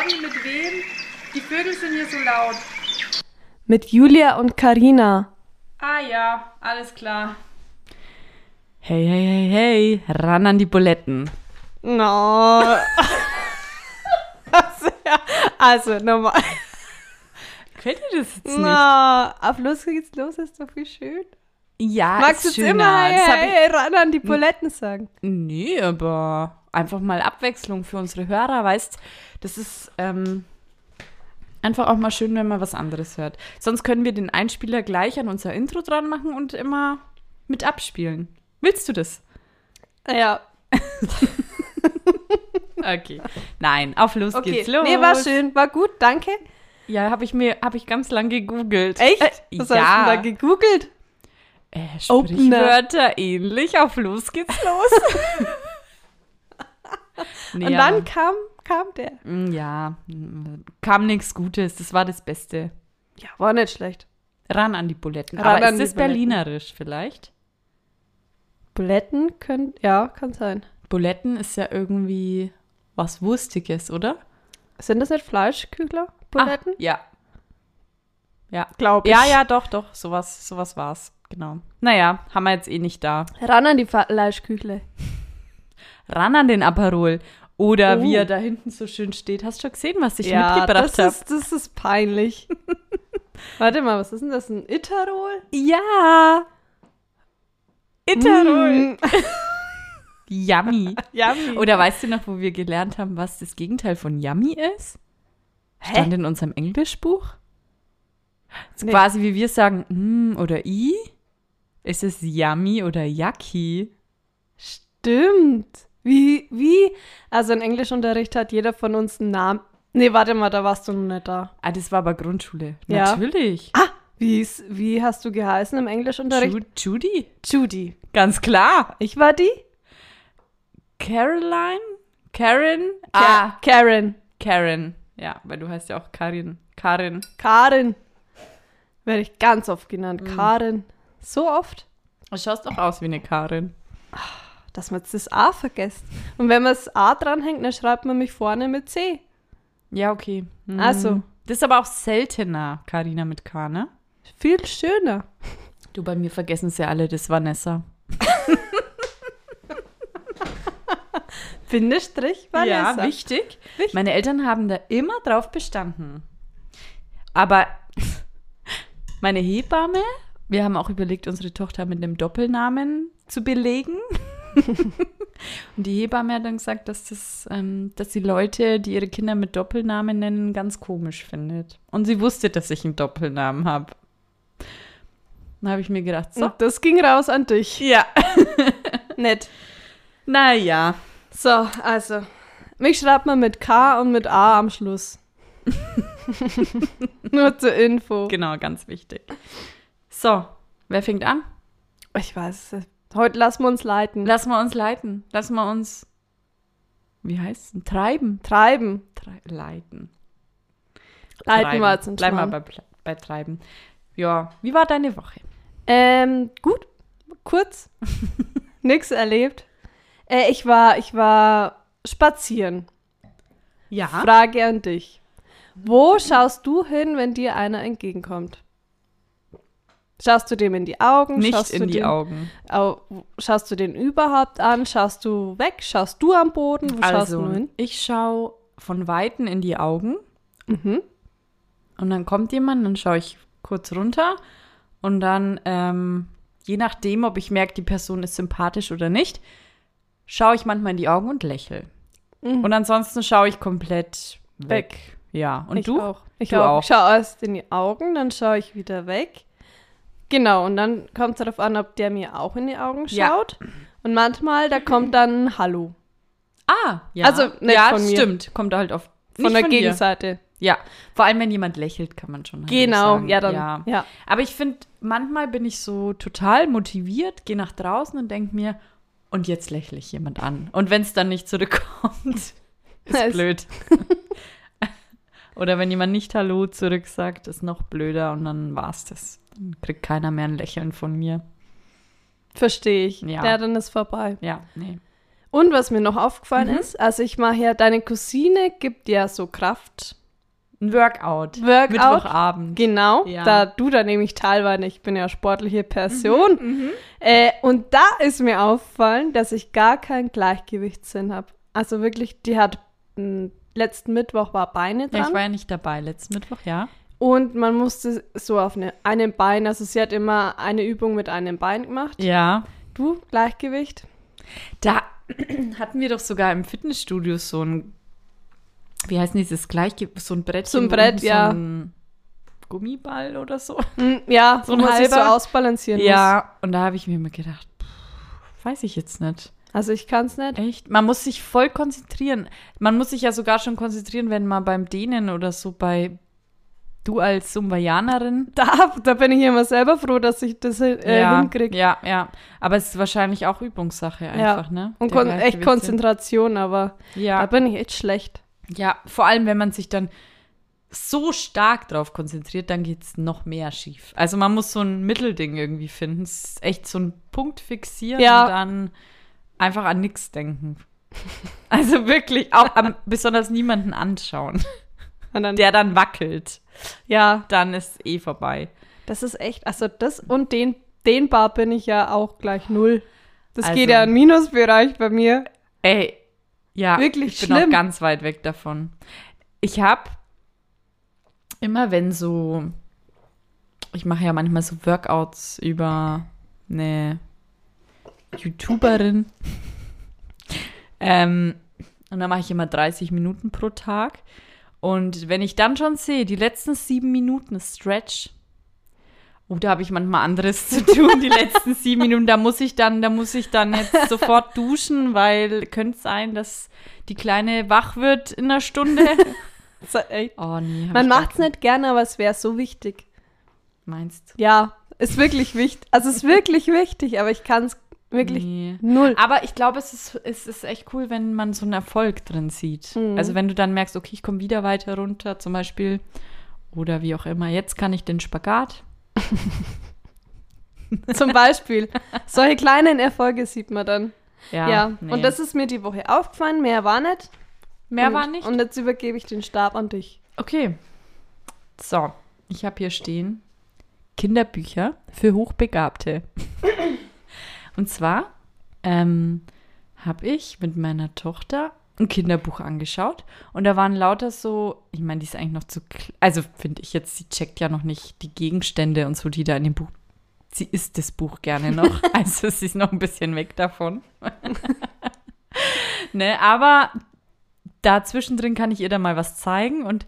Conny, mit wem? Die Vögel sind hier so laut. Mit Julia und Karina. Ah ja, alles klar. Hey, hey, hey, hey, ran an die Buletten. No. also, ja, also nochmal. Gefällt dir das jetzt Na, auf los geht's los, ist doch viel schön. Ja, Magst du jetzt immer hey, hey, ran an die Buletten sagen? nee, aber einfach mal Abwechslung für unsere Hörer, weißt das ist ähm, einfach auch mal schön, wenn man was anderes hört. Sonst können wir den Einspieler gleich an unser Intro dran machen und immer mit abspielen. Willst du das? Ja, Okay. Nein, auf los okay. geht's los. Nee, war schön, war gut, danke. Ja, habe ich mir, habe ich ganz lang gegoogelt. Echt? Äh, Was ja. hast du da gegoogelt? Äh, Opener. Sprichwörter ähnlich, auf los geht's los. Nee, Und dann kam, kam der. Mm, Ja, kam nichts Gutes. Das war das Beste. Ja, war nicht schlecht. Ran an die Buletten. Ran Aber an ist das berlinerisch vielleicht? Buletten können, ja, kann sein. Buletten ist ja irgendwie was Wurstiges, oder? Sind das nicht Fleischkügler? Buletten? Ah, ja. Ja. Glaube ich. Ja, ja, doch, doch. Sowas, sowas war's. Genau. Naja, haben wir jetzt eh nicht da. Ran an die Fleischküchle. Ran an den Aperol. Oder Oh. wie er da hinten so schön steht. Hast du schon gesehen, was ich ja, mitgebracht das habe? ist, das ist peinlich. Warte mal, was ist denn das? Ein Iterol? Ja. Iterol. Mm. Yummy. Yummy. Oder weißt du noch, wo wir gelernt haben, was das Gegenteil von Yummy ist? Stand in unserem Englischbuch. Nee. Quasi wie wir sagen, mm oder i. Ist es Yummy oder Yucky? Stimmt. Wie, wie? Also in Englischunterricht hat jeder von uns einen Namen. Nee, warte mal, da warst du noch nicht da. Ah, das war aber Grundschule. Ja. Natürlich. Ah, wie, ist, wie hast du geheißen im Englischunterricht? Ju Judy. Judy. Ganz klar. Ich war die? Caroline? Karen? Ka ah, Karen. Karen. Ja, weil du heißt ja auch Karin. Karin. Karin. Werde ich ganz oft genannt. Karin. So oft, Du schaust doch aus wie eine Karin. Dass man jetzt das A vergisst. Und wenn man das A dranhängt, dann schreibt man mich vorne mit C. Ja, okay. Hm. Also. Das ist aber auch seltener, Karina mit K, ne? Viel schöner. Du, bei mir vergessen sie alle, das Vanessa. Bindestrich Vanessa. Ja, wichtig. Wichtig. Meine Eltern haben da immer drauf bestanden. Aber meine Hebamme, wir haben auch überlegt, unsere Tochter mit einem Doppelnamen zu belegen. Und die Hebamme hat dann gesagt, dass das, ähm, dass die Leute, die ihre Kinder mit Doppelnamen nennen, ganz komisch findet. Und sie wusste, dass ich einen Doppelnamen habe. Dann habe ich mir gedacht, so. Und das ging raus an dich. Ja. Nett. Naja. So, also. Mich schreibt man mit K und mit A am Schluss. Nur zur Info. Genau, ganz wichtig. So, wer fängt an? Ich weiß es. Heute lassen wir uns leiten. Lassen wir uns leiten. Lassen wir uns, wie heißt es? Treiben. Treiben. Trei leiten. Leiten Treiben. wir jetzt ins Bleib mal bei, bei Treiben. Ja, wie war deine Woche? Ähm, gut. Kurz. Nix erlebt. Äh, ich war, ich war spazieren. Ja. Frage an dich. Wo schaust du hin, wenn dir einer entgegenkommt? Schaust du dem in die Augen? Nicht schaust in du die den, Augen. Au, schaust du den überhaupt an? Schaust du weg? Schaust du am Boden? Wo schaust du Also, ich schaue von Weitem in die Augen Mhm. und dann kommt jemand, dann schaue ich kurz runter und dann, ähm, je nachdem, ob ich merke, die Person ist sympathisch oder nicht, schaue ich manchmal in die Augen und lächle. Mhm. Und ansonsten schaue ich komplett weg. Weg. Ja. Und ich du? Auch. Ich Du auch. auch. Ich schaue erst in die Augen, dann schaue ich wieder weg. Genau, und dann kommt es darauf an, ob der mir auch in die Augen Ja. schaut. Und manchmal, da kommt dann Hallo. Ah, ja. Also, nicht ja, von mir. stimmt. Kommt halt auf Von der dir. Gegenseite. Ja, vor allem wenn jemand lächelt, kann man schon. halt Genau, sagen. ja, dann. Ja. Ja. Aber ich finde, manchmal bin ich so total motiviert, gehe nach draußen und denke mir, und jetzt lächle ich jemand an. Und wenn es dann nicht zurückkommt, ist Es- blöd. Oder wenn jemand nicht Hallo zurück sagt, ist noch blöder und dann war's das. Kriegt keiner mehr ein Lächeln von mir. Verstehe ich. Ja. Ja. dann ist vorbei. Ja, nee. Und was mir noch aufgefallen Mhm. ist, also ich mache ja, deine Cousine gibt ja so Kraft. Ein Workout. Workout. Mittwochabend. Genau, Ja. da du da nämlich teilweise, ich bin ja sportliche Person. Mhm. Äh, und da ist mir aufgefallen, dass ich gar keinen Gewichtssinn habe. Also wirklich, die hat m, letzten Mittwoch war Beine Ja, dran. ich war ja nicht dabei letzten Mittwoch, ja. Und man musste so auf eine, einem Bein, also sie hat immer eine Übung mit einem Bein gemacht. Ja. Du, Gleichgewicht? Da hatten wir doch sogar im Fitnessstudio so ein, wie heißt denn dieses Gleichgewicht, so ein Brett. So ein Brett, ja. So ein Gummiball oder so. Hm, ja, So ein man sich so halber. ausbalancieren muss. Ja, und da habe ich mir immer gedacht, pff, weiß ich jetzt nicht. Also ich kann es nicht. Echt? Man muss sich voll konzentrieren. Man muss sich ja sogar schon konzentrieren, wenn man beim Dehnen oder so bei du als Sumbayanerin Da, da bin ich immer selber froh, dass ich das äh, ja, hinkriege. Ja, ja. Aber es ist wahrscheinlich auch Übungssache einfach, ne? Und kon echt Gleichgewichtssinn. Konzentration, aber da Ja, bin ich echt schlecht. ja, vor allem, wenn man sich dann so stark drauf konzentriert, dann geht es noch mehr schief. Also man muss so ein Mittelding irgendwie finden. Es ist echt so ein Punkt fixieren Ja. und dann einfach an nichts denken. Also wirklich, auch am, besonders niemanden anschauen, dann, der dann wackelt. Ja, Dann ist eh vorbei. das ist echt, also das und den, den Bar bin ich ja auch gleich null. Das Also- geht ja in Minusbereich bei mir. Ey, ja, Wirklich ich bin auch schlimm. ganz weit weg davon. Ich habe immer, wenn so, ich mache ja manchmal so Workouts über eine YouTuberin. ähm, und dann mache ich immer 30 Minuten pro Tag. Und wenn ich dann schon sehe, die letzten sieben Minuten Stretch, oh, da habe ich manchmal anderes zu tun, die letzten sieben Minuten, da muss ich dann, da muss ich dann jetzt sofort duschen, weil könnte sein, dass die Kleine wach wird in einer Stunde. Oh nee. Man macht es nicht gerne, aber es wäre so wichtig. Meinst Ja, ist wirklich wichtig. Also es ist wirklich wichtig, aber ich kann es wirklich Nee. null. Aber ich glaube, es ist, es ist echt cool, wenn man so einen Erfolg drin sieht. Mhm. Also wenn du dann merkst, okay, ich komme wieder weiter runter, zum Beispiel, oder wie auch immer, jetzt kann ich den Spagat. Zum Beispiel. Solche kleinen Erfolge sieht man dann. Ja, nee. und das ist mir die Woche aufgefallen. Mehr war nicht. mehr und, war nicht. Und jetzt übergebe ich den Stab an dich. Okay. So, ich habe hier stehen Kinderbücher für Hochbegabte. Und zwar ähm, habe ich mit meiner Tochter ein Kinderbuch angeschaut und da waren lauter so, ich meine, die ist eigentlich noch zu, also finde ich jetzt, sie checkt ja noch nicht die Gegenstände und so, die da in dem Buch. Sie isst das Buch gerne noch, also sie ist noch ein bisschen weg davon. ne, aber da zwischendrin kann ich ihr dann mal was zeigen und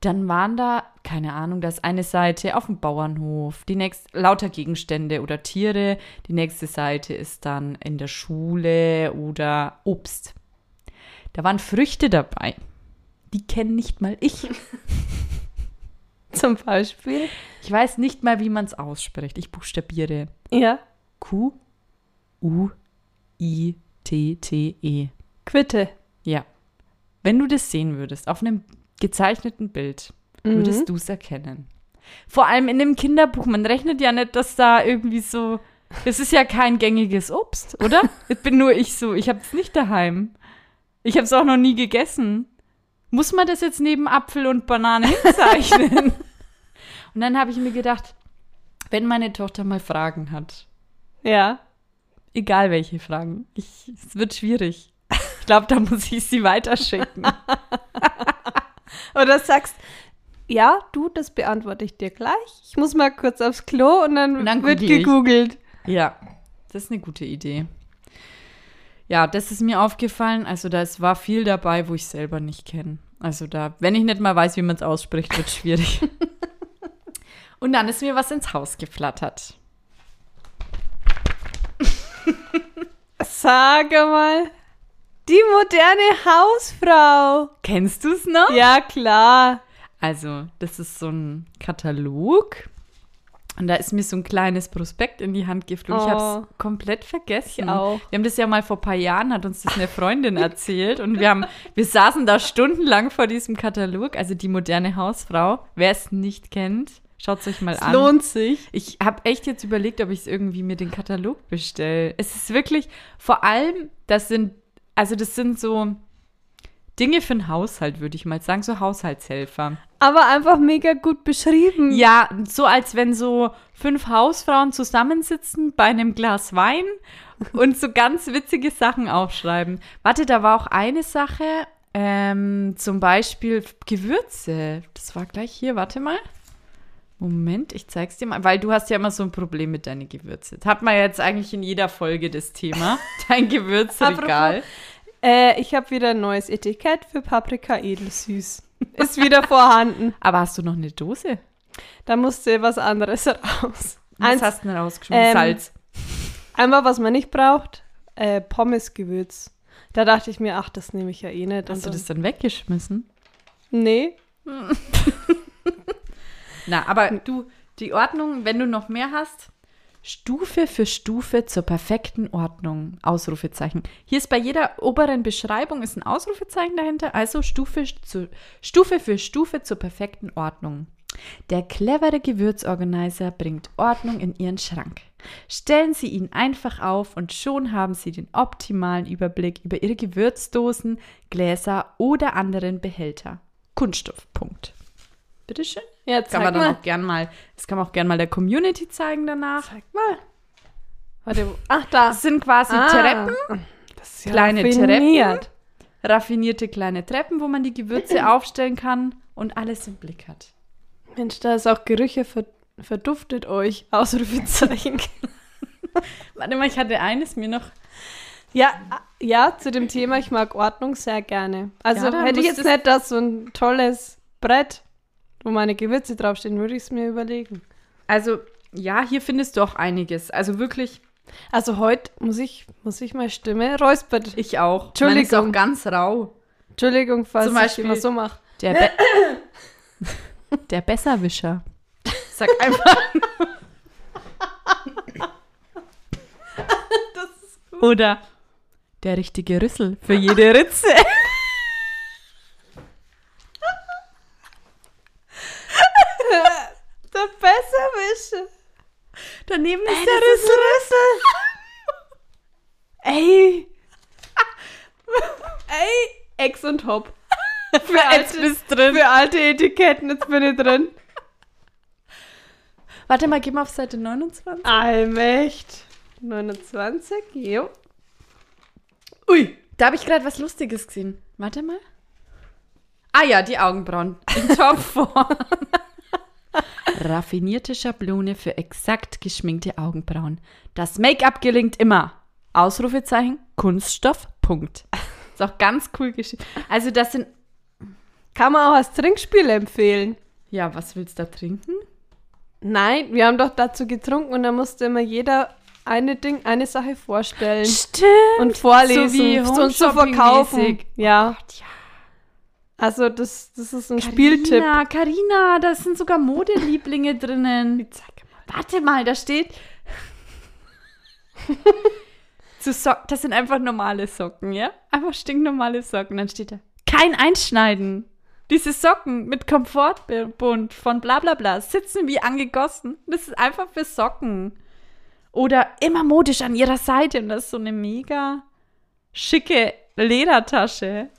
dann waren da, keine Ahnung, da ist eine Seite auf dem Bauernhof, die nächste, lauter Gegenstände oder Tiere, die nächste Seite ist dann in der Schule oder Obst. Da waren Früchte dabei. Die kennen nicht mal ich. Zum Beispiel. Ich weiß nicht mal, wie man es ausspricht. Ich buchstabiere Ja. Q, U, I, T, T, E. Quitte. Ja. Wenn du das sehen würdest, auf einem gezeichneten Bild, würdest Mhm. du es erkennen. Vor allem in einem Kinderbuch. Man rechnet ja nicht, dass da irgendwie so. Das ist ja kein gängiges Obst, oder? Jetzt bin nur ich so. Ich habe es nicht daheim. Ich habe es auch noch nie gegessen. Muss man das jetzt neben Apfel und Banane hinzeichnen? und dann habe ich mir gedacht, wenn meine Tochter mal Fragen hat, Ja. egal welche Fragen, ich, es wird schwierig. Ich glaube, da muss ich sie weiterschicken. Oder sagst, ja, du, das beantworte ich dir gleich. Ich muss mal kurz aufs Klo und dann, Und dann wird google ich. gegoogelt. Ja, das ist eine gute Idee. Ja, das ist mir aufgefallen. Also da war viel dabei, wo ich selber nicht kenne. Also da, wenn ich nicht mal weiß, wie man es ausspricht, wird schwierig. Und dann ist mir was ins Haus geflattert. Sag mal. Die moderne Hausfrau. Kennst du es noch? Ja, klar. Also, das ist so ein Katalog. Und da ist mir so ein kleines Prospekt in die Hand geflogen. Ich Oh. habe es komplett vergessen. Ich auch. Wir haben das ja mal vor ein paar Jahren, hat uns das eine Freundin erzählt. Und wir, haben, wir saßen da stundenlang vor diesem Katalog. Also die moderne Hausfrau. Wer es nicht kennt, schaut es euch mal Es an. lohnt sich. Ich habe echt jetzt überlegt, ob ich es irgendwie mir den Katalog bestelle. Es ist wirklich, vor allem, das sind Also das sind so Dinge für den Haushalt, würde ich mal sagen, so Haushaltshelfer. Aber einfach mega gut beschrieben. Ja, so als wenn so fünf Hausfrauen zusammensitzen bei einem Glas Wein und so ganz witzige Sachen aufschreiben. Warte, da war auch eine Sache, ähm, zum Beispiel Gewürze. Das war gleich hier, warte mal. Moment, ich zeig's dir mal, weil du hast ja immer so ein Problem mit deinen Gewürzen. Hat man ja jetzt eigentlich in jeder Folge das Thema. Dein Gewürzregal. Äh, ich habe wieder ein neues Etikett für Paprika edelsüß. Ist wieder vorhanden. Aber hast du noch eine Dose? Da musste was anderes raus. Was Eins, hast du denn rausgeschmissen? ähm, Salz. einmal, was man nicht braucht, äh, Pommesgewürz. Da dachte ich mir, ach, das nehme ich ja eh nicht. Hast du Und das dann weggeschmissen? Nee. Na, aber du, die Ordnung, wenn du noch mehr hast, Stufe für Stufe zur perfekten Ordnung. Ausrufezeichen. Hier ist bei jeder oberen Beschreibung ist ein Ausrufezeichen dahinter, also Stufe, zu, Stufe für Stufe zur perfekten Ordnung. Der clevere Gewürzorganizer bringt Ordnung in Ihren Schrank. Stellen Sie ihn einfach auf und schon haben Sie den optimalen Überblick über Ihre Gewürzdosen, Gläser oder anderen Behälter. Kunststoff. Punkt. Bitteschön. Ja, Kann zeig man dann mal. auch gern mal, das kann man auch gern mal der Community zeigen danach. Zeig mal. Warte, wo- ach, da. Das sind quasi Ah. Treppen, ja kleine raffiniert. Treppen, raffinierte kleine Treppen, wo man die Gewürze aufstellen kann und alles im Blick hat. Mensch, da ist auch Gerüche ver verduftet euch. Ausrufezeichen. Warte mal, ich hatte eines mir noch. ja, ja, zu dem Thema, ich mag Ordnung sehr gerne. Also Ja, dann hätte ich jetzt nicht das so ein tolles Brett, wo meine Gewürze draufstehen, würde ich es mir überlegen. Also, ja, hier findest du auch einiges. Also wirklich, Also heute muss ich, muss ich meine Stimme räuspert. ich auch. Entschuldigung. Meine ist auch ganz rau. Entschuldigung, falls Zum ich Beispiel- immer so mache. Der, Be der Besserwischer. Sag einfach. Oder der richtige Rüssel für jede Ritze. Der Besserwischer. Daneben ist Ey, der das ist Rüssel. Ey. Ey, Ex und Hop. Für Jetzt alte, bist drin. für alte Etiketten, jetzt bin ich drin. Warte mal, geh mal auf Seite 29. Allmächt. 29, jo. Ui, da habe ich gerade was Lustiges gesehen. Warte mal. Ah ja, die Augenbrauen. In Topform. Raffinierte Schablone für exakt geschminkte Augenbrauen. Das Make-up gelingt immer. Ausrufezeichen, Kunststoff, Punkt. Ist auch ganz cool geschrieben. Also das sind, Kann man auch als Trinkspiel empfehlen. ja, was willst du da trinken? Nein, wir haben doch dazu getrunken und da musste immer jeder eine Ding, eine Sache vorstellen Stimmt. und vorlesen so wie und so verkaufen. Ja, Gott, ja. Also das, das ist ein Spieltipp. Carina, Carina, da sind sogar Modelieblinge drinnen. Warte mal, da steht. Zu Socken, das sind einfach normale Socken, ja? Einfach stinknormale Socken. Dann steht da, kein Einschneiden. Diese Socken mit Komfortbund von bla bla bla sitzen wie angegossen. Das ist einfach für Socken. Oder immer modisch an ihrer Seite. Und das ist so eine mega schicke Ledertasche.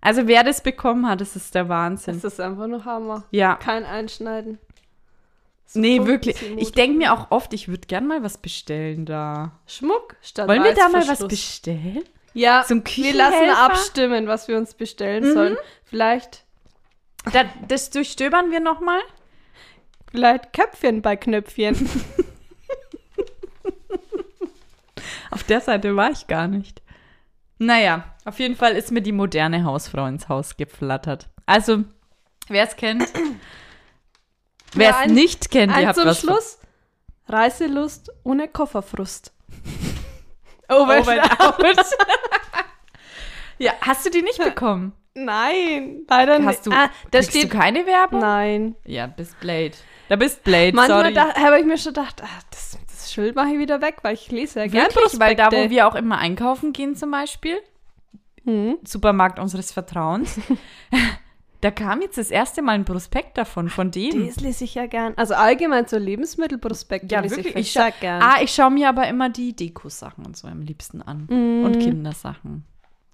Also wer das bekommen hat, das ist der Wahnsinn. Das ist einfach nur Hammer. Ja. Kein Einschneiden. Nee, Guck, wirklich. Ich denke mir auch oft, ich würde gern mal was bestellen da. Schmuck statt Wollen wir da mal was bestellen? Ja, So ein wir lassen abstimmen, was wir uns bestellen Mhm. sollen. Vielleicht, Da, das durchstöbern wir nochmal. vielleicht Köpfchen bei Knöpfchen. Auf der Seite war ich gar nicht. Naja, auf jeden Fall ist mir die moderne Hausfrau ins Haus geflattert. Also, wer es kennt, wer es ein- nicht kennt, ihr habt zum was Schluss. Reiselust ohne Kofferfrust. Over and out. ja, hast du die nicht bekommen? Nein, leider nicht. Hast du, ah, da steht du keine Werbung? Nein. Ja, bist Blade. Da bist Blade, Manchmal sorry. da, habe ich mir schon gedacht, ah, das, Schild mache ich wieder weg, weil ich lese ja gerne Wirklich, weil da, wo Prospekte. wir auch immer einkaufen gehen zum Beispiel, Hm. Supermarkt unseres Vertrauens, Da kam jetzt das erste Mal ein Prospekt davon, von dem. Das lese ich ja gern. Also allgemein so Lebensmittelprospekte Ja, lese wirklich. ich Ich sehr gern. Ah, ich schaue mir aber immer die Deko-Sachen und so am liebsten an. Mhm. Und Kindersachen.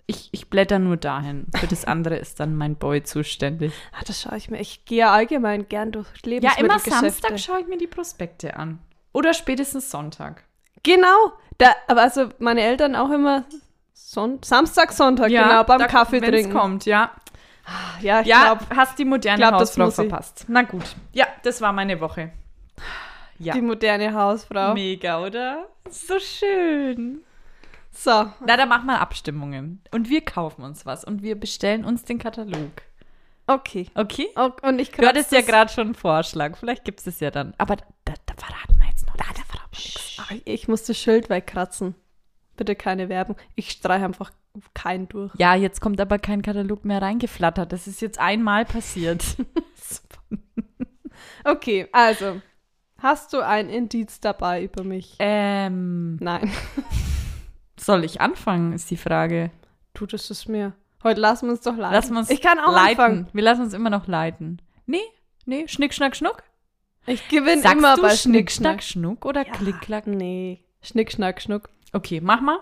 Ich, ich blätter nur dahin. Für das andere ist dann mein Boy zuständig. Ah, das schaue ich mir. Ich gehe ja allgemein gern durch Ja, Lebensmittelgeschäfte. immer Samstag schaue ich mir die Prospekte an. Oder spätestens Sonntag. Genau. Da, aber also meine Eltern auch immer Son Samstag, Sonntag, genau, beim da- Kaffee wenn's trinken. kommt, ja. Ja, ich Ja, glaube, hast die moderne glaub, Hausfrau verpasst. Na gut. Ja, das war meine Woche. Ja. die moderne Hausfrau. Mega, oder? So schön. So, Na, da machen wir Abstimmungen. Und wir kaufen uns was. Und wir bestellen uns den Katalog. okay. Okay? Oh, und ich Du hattest ja gerade schon einen Vorschlag. Vielleicht gibt es es ja dann. Aber da, da, da verraten wir jetzt noch. Da, da verraten wir nichts. Ach, ich muss das Schild wegkratzen. Bitte keine Werbung. Ich streiche einfach keinen durch. Ja, jetzt kommt aber kein Katalog mehr reingeflattert. Das ist jetzt einmal passiert. Okay, also. Hast du ein Indiz dabei über mich? ähm, Nein. soll ich anfangen, ist die Frage. Du, das ist mir. Heute lassen wir uns doch leiten. Wir uns ich kann auch leiten. anfangen. Wir lassen uns immer noch leiten. Nee, nee, Schnick, Schnack, Schnuck. Ich gewinne Sagst immer du bei Schnick, Schnick, Schnack. Schnuck oder Klick, Klack? Nee. Schnick, Schnack, Schnuck. Okay, mach mal.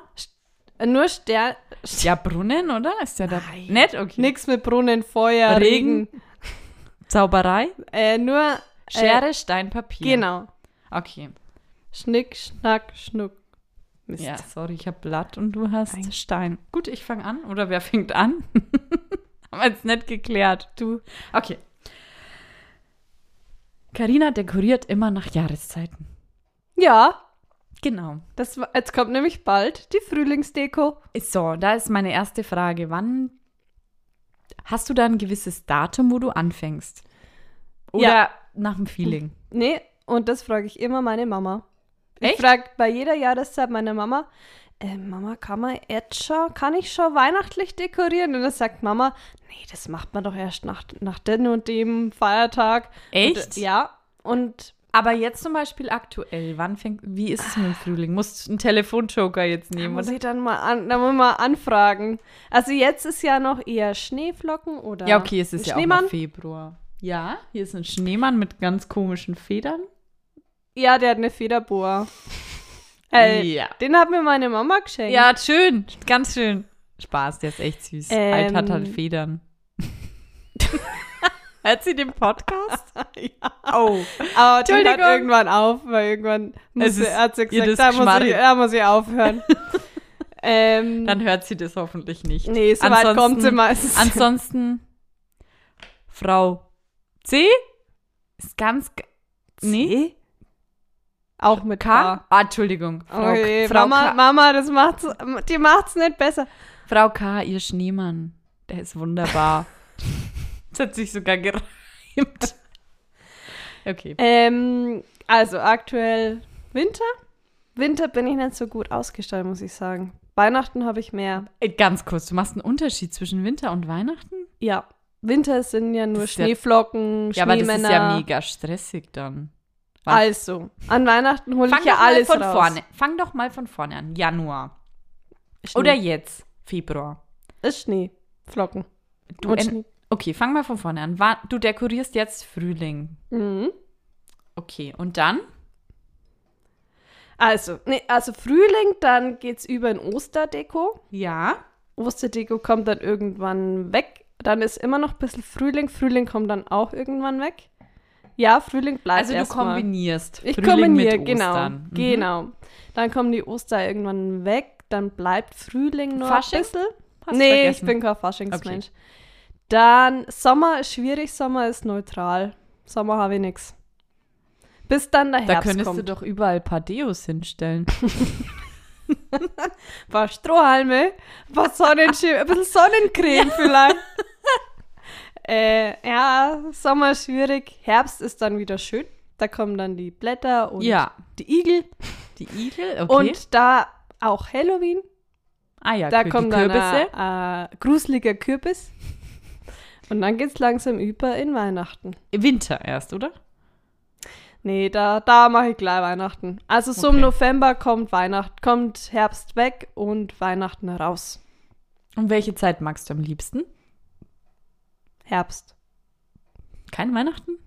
Äh, Nur Stern. Ja, Brunnen, oder? Ist ja da. Nein. Nett, okay. Nix mit Brunnen, Feuer, Regen. Regen. Zauberei. Äh, nur. Schere, Stein, Papier. Genau. Okay. Schnick, Schnack, Schnuck. Mist. Ja, sorry, ich habe Blatt und du hast Nein. Stein. Gut, ich fange an. Oder wer fängt an? Haben wir jetzt nicht geklärt. Du. Okay. Karina dekoriert immer nach Jahreszeiten. Ja, Genau. das, jetzt kommt nämlich bald die Frühlingsdeko. So, da ist meine erste Frage. Wann hast du da ein gewisses Datum, wo du anfängst? Oder Ja. nach dem Feeling? Nee, und das frage ich immer meine Mama. Ich Echt? frage bei jeder Jahreszeit meine Mama, äh, Mama, kann man jetzt schon, kann ich schon weihnachtlich dekorieren? Und dann sagt Mama, nee, das macht man doch erst nach, nach dem und dem Feiertag. Echt? Und, äh, ja, und Aber jetzt zum Beispiel aktuell, wann fängt, wie ist es mit dem Frühling? Musst du einen Telefonjoker jetzt da nehmen? muss Oder? ich dann mal, an, da muss ich mal anfragen. Also jetzt ist ja noch eher Schneeflocken oder Ja, okay, es ist ja auch noch Februar. Ja, hier ist ein Schneemann mit ganz komischen Federn. Ja, der hat eine Federboa. Äh, ja. Den hat mir meine Mama geschenkt. Ja, schön, ganz schön. Spaß, der ist echt süß. Ähm. Alt hat halt Federn. Hört sie den Podcast? ja. Oh. Aber die hört irgendwann auf, weil irgendwann muss sie, hat sie gesagt, da muss, ich, da muss ich aufhören. ähm, Dann hört sie das hoffentlich nicht. nee, so weit Ansonsten- kommt sie meistens. Ansonsten, Frau C ist ganz. g- Nee, C? Auch mit K? K. Ah, Entschuldigung. Frau, Okay, Frau, Mama, K, Mama, das macht's, die macht's nicht besser. Frau K, ihr Schneemann. Der ist wunderbar. das hat sich sogar gereimt. Okay. Ähm, also aktuell Winter. Winter bin ich nicht so gut ausgestattet, muss ich sagen. Weihnachten habe ich mehr. Ey, Ganz kurz, du machst einen Unterschied zwischen Winter und Weihnachten? Ja, Winter sind ja nur Das ist ja- Schneeflocken, Ja, aber das Schneemänner. ist ja mega stressig dann. Wann- Also, an Weihnachten hole ich ja alles von raus. vorne. Fang doch mal von vorne an. Januar. Schnee. Oder jetzt, Februar. ist Schnee. Flocken. Du Und Schnee. okay, fang mal von vorne an. Du dekorierst jetzt Frühling. Mhm. Okay, und dann? Also, nee, also Frühling, dann geht's über in Osterdeko. Ja. Osterdeko kommt dann irgendwann weg. Dann ist immer noch ein bisschen Frühling. Frühling kommt dann auch irgendwann weg. Ja, Frühling bleibt Also du kombinierst Ich Frühling kombiniere, genau. Mhm. Genau. Dann kommen die Oster irgendwann weg. Dann bleibt Frühling noch Fasching? ein bisschen. Hast nee, vergessen. ich bin kein Faschingsmensch. Dann Sommer ist schwierig, Sommer ist neutral. Sommer habe ich nichts. Bis dann der Da Herbst könntest kommt. du doch überall Padeos hinstellen. Ein paar Strohhalme, ein paar Sonnenschirme, ein bisschen Sonnencreme vielleicht. äh, ja, Sommer schwierig. Herbst ist dann wieder schön. Da kommen dann die Blätter und ja. die Igel. Die Igel, okay. Und da auch Halloween. ah ja, Da kommt die Kürbisse. dann ein äh, gruseliger Kürbis. Und dann geht's langsam über in Weihnachten. Winter erst, oder? Nee, da, da mache ich gleich Weihnachten. Also so im Okay. November kommt Weihnachten, kommt Herbst weg und Weihnachten raus. Und welche Zeit magst du am liebsten? Herbst. Kein Weihnachten?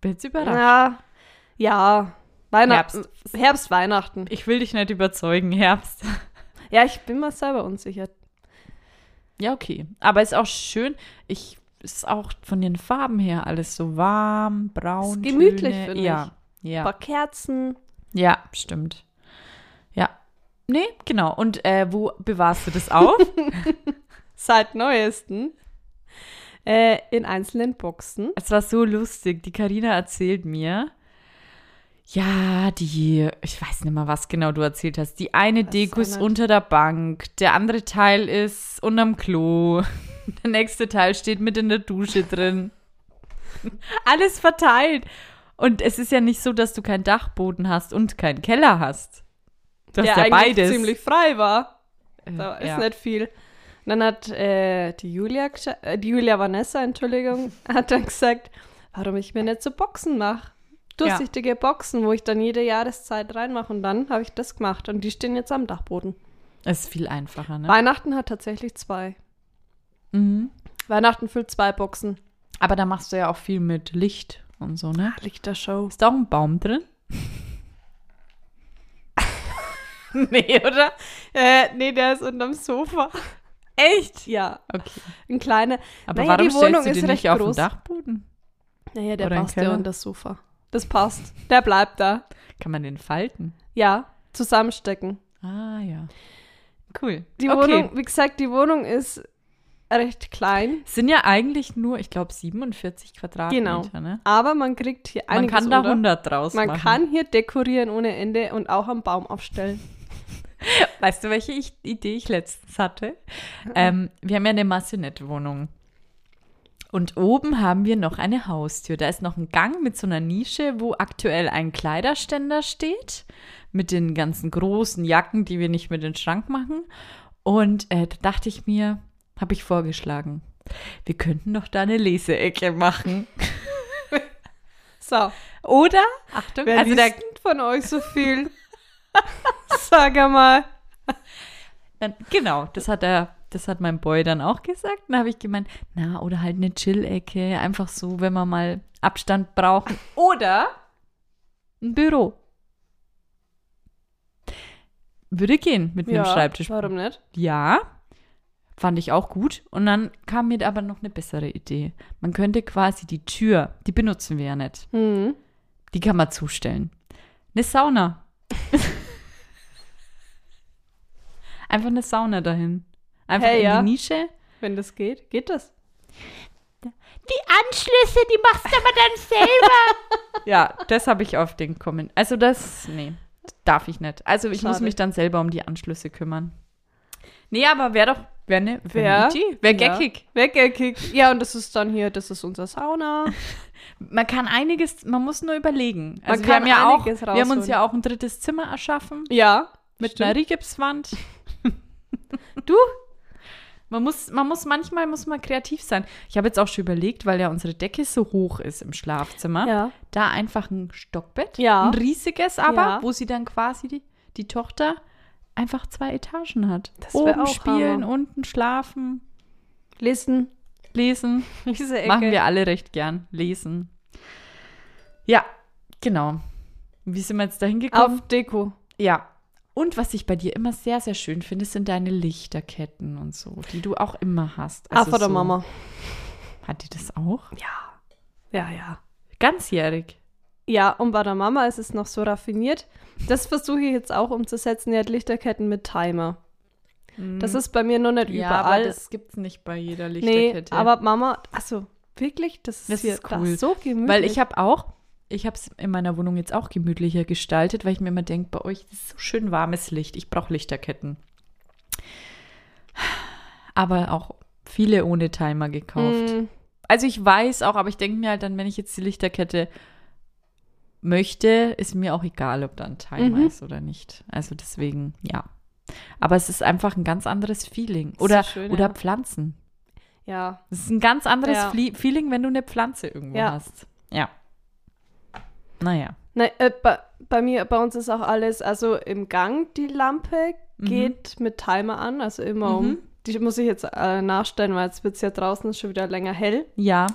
Bin jetzt überrascht. Ja, ja. Weihnachten. Herbst. Weihnachten. Ich will dich nicht überzeugen, Herbst. Ja, ich bin mir selber unsicher. Ja, okay. Aber ist auch schön. Ich ist auch von den Farben her alles so warm, braun. Ist gemütlich, Töne. finde ja. Ein Ja. paar Kerzen. Ja, stimmt. Ja. Nee, genau. Und äh, wo bewahrst du das auf? Seit neuesten. Äh, in einzelnen Boxen. es war so lustig. Die Karina erzählt mir, ja, die, ich weiß nicht mehr, was genau du erzählt hast. Die eine Weiß Deko ist unter der Bank, der andere Teil ist unterm Klo, der nächste Teil steht mit in der Dusche drin. Alles verteilt. Und es ist ja nicht so, dass du keinen Dachboden hast und keinen Keller hast. Du hast der ja eigentlich beides. ziemlich frei war. Äh, Da ist ja. nicht viel. Dann hat äh, die Julia, äh, die Julia Vanessa, Entschuldigung, hat dann gesagt, warum ich mir nicht so Boxen mache. Durchsichtige Boxen, wo ich dann jede Jahreszeit reinmache. Und dann habe ich das gemacht. Und die stehen jetzt am Dachboden. Es ist viel einfacher, ne? Weihnachten hat tatsächlich zwei. Mhm. Weihnachten füllt zwei Boxen. Aber da machst du ja auch viel mit Licht und so, ne? Lichtershow. Ist da auch ein Baum drin? nee, oder? Äh, nee, der ist unterm Sofa. Echt? Ja, Okay. ein kleiner. Aber Naja, warum die Wohnung stellst du recht nicht auf groß. den Dachboden? Naja, der Oder passt ja unter das Sofa. Das passt. Der bleibt da. Kann man den falten? Ja, zusammenstecken. Ah, ja. Cool. Die okay. Wohnung, wie gesagt, die Wohnung ist recht klein, Sind ja eigentlich nur, ich glaube, 47 Quadratmeter, Genau. ne? aber man kriegt hier Man einiges kann da unter. 100 draus Man machen. kann hier dekorieren ohne Ende und auch am Baum aufstellen. Weißt du, welche ich, Idee ich letztens hatte? Ähm, wir haben ja eine Massenette-Wohnung. Und oben haben wir noch eine Haustür. Da ist noch ein Gang mit so einer Nische, wo aktuell ein Kleiderständer steht. Mit den ganzen großen Jacken, die wir nicht mit in den Schrank machen. Und äh, da dachte ich mir, habe ich vorgeschlagen, wir könnten doch da eine Leseecke machen. So, Oder? Achtung, wer also liest da, denn von euch so viel? Sag mal. Dann, genau, das hat er, das hat mein Boy dann auch gesagt. Dann habe ich gemeint, na, oder halt eine Chill-Ecke, einfach so, wenn wir mal Abstand brauchen. Oder ein Büro. Würde gehen mit einem Ja, Schreibtisch. warum nicht? Ja, fand ich auch gut. Und dann kam mir aber noch eine bessere Idee. Man könnte quasi die Tür, die benutzen wir ja nicht, Hm. die kann man zustellen. Eine Sauna. Einfach eine Sauna dahin. Einfach Hey, in ja. die Nische. Wenn das geht, geht das. Die Anschlüsse, die machst du aber dann selber. ja, das habe ich auf den Kommen. Also das, nee, darf ich nicht. Also ich muss Schade. mich dann selber um die Anschlüsse kümmern. Nee, aber wäre doch, wäre ne, wär Wer? eine Idee. Wäre Ja. geckig. Ja, und das ist dann hier, das ist unser Sauna. Man kann einiges, man muss nur überlegen. Also wir kann haben ja auch, wir haben uns ja auch ein drittes Zimmer erschaffen Ja. mit stimmt. einer Rigipswand. Du? Man muss, man muss manchmal muss man kreativ sein. Ich habe jetzt auch schon überlegt, weil ja unsere Decke so hoch ist im Schlafzimmer, Ja. da einfach ein Stockbett, Ja. ein riesiges aber, Ja. wo sie dann quasi die, die Tochter einfach zwei Etagen hat. Das Oben auch spielen, Hammer. unten schlafen, Lesen. lesen. Diese Ecke. Machen wir alle recht gern. Lesen. Ja, genau. Wie sind wir jetzt da hingekommen? Auf Deko. Ja. Und was ich bei dir immer sehr, sehr schön finde, sind deine Lichterketten und so, die du auch immer hast. Ah, von der so- Mama. Hat die das auch? Ja. Ja, ja. Ganzjährig. Ja, und bei der Mama ist es noch so raffiniert. Das versuche ich jetzt auch umzusetzen. Die hat Lichterketten mit Timer. Das ist bei mir noch nicht Mhm. ja, überall. aber das gibt's nicht bei jeder nee, Lichterkette. aber Mama, also wirklich, das ist, Das hier, ist das cool. ist so gemütlich. Weil ich habe auch, ich habe es in meiner Wohnung jetzt auch gemütlicher gestaltet, weil ich mir immer denke, bei euch ist so schön warmes Licht. Ich brauche Lichterketten. Aber auch viele ohne Timer gekauft. Mm, Also ich weiß auch, aber ich denke mir halt dann, wenn ich jetzt die Lichterkette möchte, ist mir auch egal, ob da ein Timer Mhm. ist oder nicht. Also deswegen, ja. Aber es ist einfach ein ganz anderes Feeling. so Oder, schön, oder ja. Pflanzen. ja. Es ist ein ganz anderes Ja. Feeling, wenn du eine Pflanze irgendwo Ja. hast. Ja. Naja. Nein, äh, bei, bei mir, bei uns ist auch alles, also im Gang die Lampe Mhm. geht mit Timer an, also immer um Mhm. die die muss ich jetzt äh, nachstellen, weil jetzt wird es ja draußen schon wieder länger hell. Ja.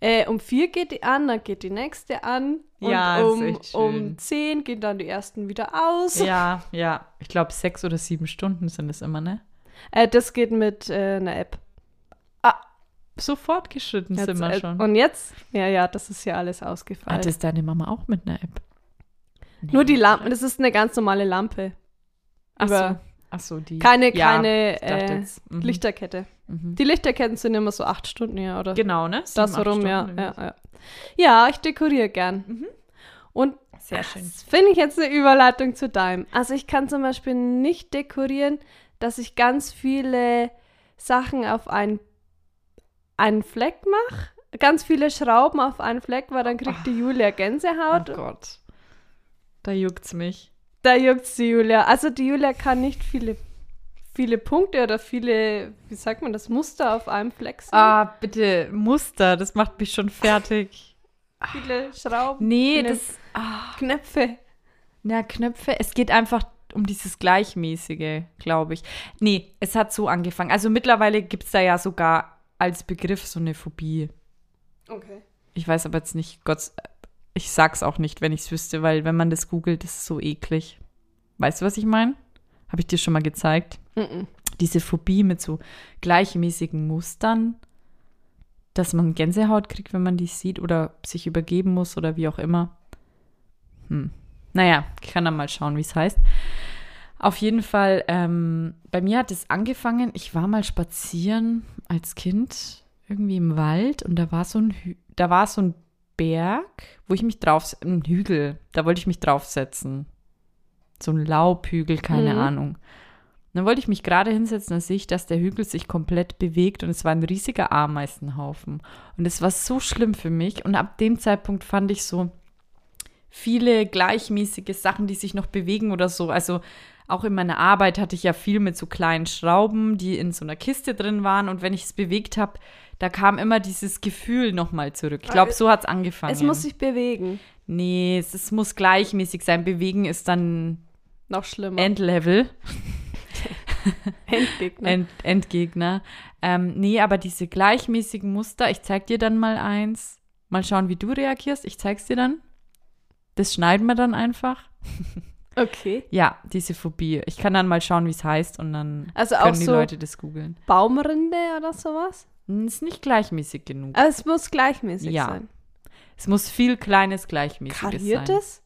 Äh, um vier geht die an, dann geht die nächste an. Und Ja, um, um zehn gehen dann die ersten wieder aus. Ja, ja. Ich glaube, sechs oder sieben Stunden sind es immer, ne? Äh, das geht mit äh, einer App. So fortgeschritten Jetzt, sind wir äh, schon. Und jetzt? Ja, ja, das ist ja alles ausgefallen. Hat es deine Mama auch mit einer App? Nur die Lampe, das ist eine ganz normale Lampe. Ach so. Ach so, die. Keine, Ja, keine äh, mhm. Lichterkette. Mhm. Die Lichterketten sind immer so acht Stunden, ja, oder? Genau, ne? das Sieben, acht rum, ja, ja, ja. Ja, ich dekoriere gern. Und Sehr schön. das finde ich jetzt eine Überleitung zu deinem. Also ich kann zum Beispiel nicht dekorieren, dass ich ganz viele Sachen auf einen, einen Fleck mache. Ganz viele Schrauben auf einen Fleck, weil dann kriegt die Julia Gänsehaut. Oh Gott. Da juckt's mich. Da juckt's die Julia. Also die Julia kann nicht viele, viele Punkte oder viele, wie sagt man das, Muster auf einem Fleck sehen. Ah, bitte, Muster, das macht mich schon fertig. Viele Schrauben, Nee, Viele das. Ah, Knöpfe. na, Knöpfe. Es geht einfach um dieses Gleichmäßige, glaube ich. Nee, es hat so angefangen. Also mittlerweile gibt es da ja sogar als Begriff so eine Phobie. Okay. Ich weiß aber jetzt nicht, Gott, ich sag's auch nicht, wenn ich's wüsste, weil wenn man das googelt, ist so eklig. Weißt du, was ich meine? Habe ich dir schon mal gezeigt? Mhm. Diese Phobie mit so gleichmäßigen Mustern, dass man Gänsehaut kriegt, wenn man die sieht oder sich übergeben muss oder wie auch immer. Hm. Naja, ich kann dann mal schauen, wie es heißt. Auf jeden Fall, ähm, bei mir hat es angefangen, ich war mal spazieren als Kind irgendwie im Wald und da war so ein, Hü da war so ein Berg, wo ich mich drauf, ein Hügel, da wollte ich mich draufsetzen. So ein Laubhügel, keine Mhm. Ahnung. Und dann wollte ich mich gerade hinsetzen, da sehe ich, dass der Hügel sich komplett bewegt und es war ein riesiger Ameisenhaufen. Und es war so schlimm für mich. Und ab dem Zeitpunkt fand ich so viele gleichmäßige Sachen, die sich noch bewegen oder so. Also auch in meiner Arbeit hatte ich ja viel mit so kleinen Schrauben, die in so einer Kiste drin waren. Und wenn ich es bewegt habe, da kam immer dieses Gefühl nochmal zurück. Ich glaube, so hat es angefangen. Es muss sich bewegen. nee, es, es muss gleichmäßig sein. Bewegen ist dann Noch schlimmer. Endlevel. Endgegner. End, Endgegner. Ähm, nee, aber diese gleichmäßigen Muster, ich zeig dir dann mal eins. Mal schauen, wie du reagierst. Ich zeig's dir dann. Das schneiden wir dann einfach. okay. Ja, diese Phobie. Ich kann dann mal schauen, wie es heißt und dann Also können die so- Leute das googeln. Baumrinde oder sowas? Hm, Ist nicht gleichmäßig genug. Also es muss gleichmäßig Ja. sein. Es muss viel kleines gleichmäßiges sein. Kariertes?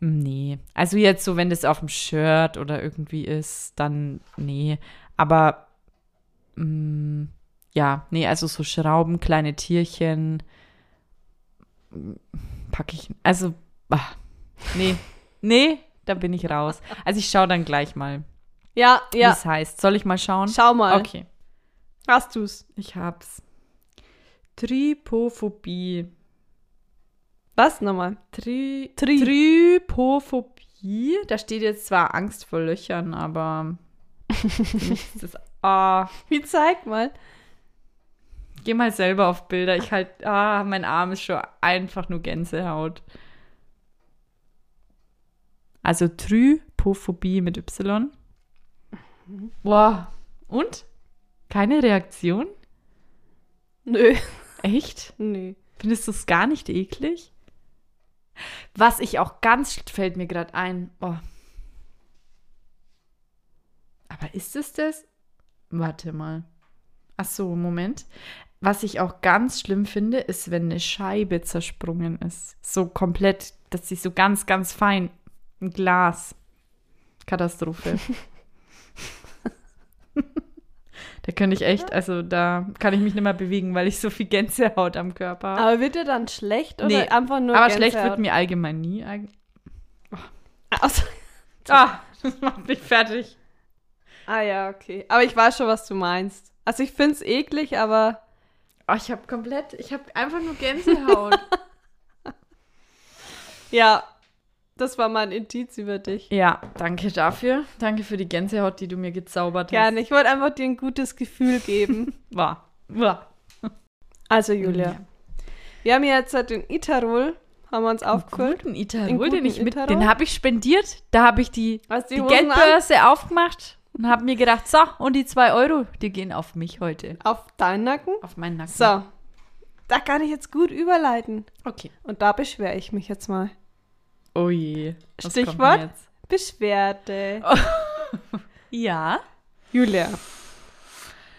Nee. Also jetzt so, wenn das auf dem Shirt oder irgendwie ist, dann nee. Aber mm, ja, nee, also so Schrauben, kleine Tierchen packe ich. Also, ah, nee, nee, da bin ich raus. Also ich schaue dann gleich mal, Ja, wie ja. es heißt. Soll ich mal schauen? Schau mal. Okay, Hast du's? ich hab's. Trypophobie. Was nochmal? Tri Tri. Trypophobie. Da steht jetzt zwar Angst vor Löchern, aber für mich ist das. Ah, Wie zeig mal. geh mal selber auf Bilder. Ich halt. Ah, mein Arm ist schon einfach nur Gänsehaut. Also Trypophobie mit Y. Boah. Und? Keine Reaktion? Nö. Echt? Nö. Findest du es gar nicht eklig? Was ich auch ganz fällt mir gerade ein. Oh. Aber ist es das? Warte mal. Ach so, Moment. Was ich auch ganz schlimm finde, ist, wenn eine Scheibe zersprungen ist. So komplett, dass sie so ganz, ganz fein. Ein Glas. Katastrophe. da könnte ich echt, also da kann ich mich nicht mehr bewegen, weil ich so viel Gänsehaut am Körper habe. Aber wird dir dann schlecht oder Nee, einfach nur Aber schlecht Gänsehaut? wird mir allgemein nie. eig- Also, Ah, das macht mich fertig. ah ja, okay. Aber ich weiß schon, was du meinst. Also ich find's eklig, aber Oh, ich habe komplett, ich habe einfach nur Gänsehaut. ja, das war mein Indiz über dich. ja, danke dafür. Danke für die Gänsehaut, die du mir gezaubert hast. Gerne. Ich wollte einfach dir ein gutes Gefühl geben. War. War. Also, Julia. Wir haben ja jetzt seit den Itarol, haben wir uns aufgefüllt. Guten Itarol, den ich mit, Itarol? den habe ich spendiert. Da habe ich die, du die Hosen an? Geldbörse aufgemacht und habe mir gedacht, so, und die zwei Euro, die gehen auf mich heute. Auf deinen Nacken? Auf meinen Nacken. So. Da kann ich jetzt gut überleiten. Okay. Und da beschwere ich mich jetzt mal. Oh je. Was Stichwort? Beschwerde. Ja. Julia,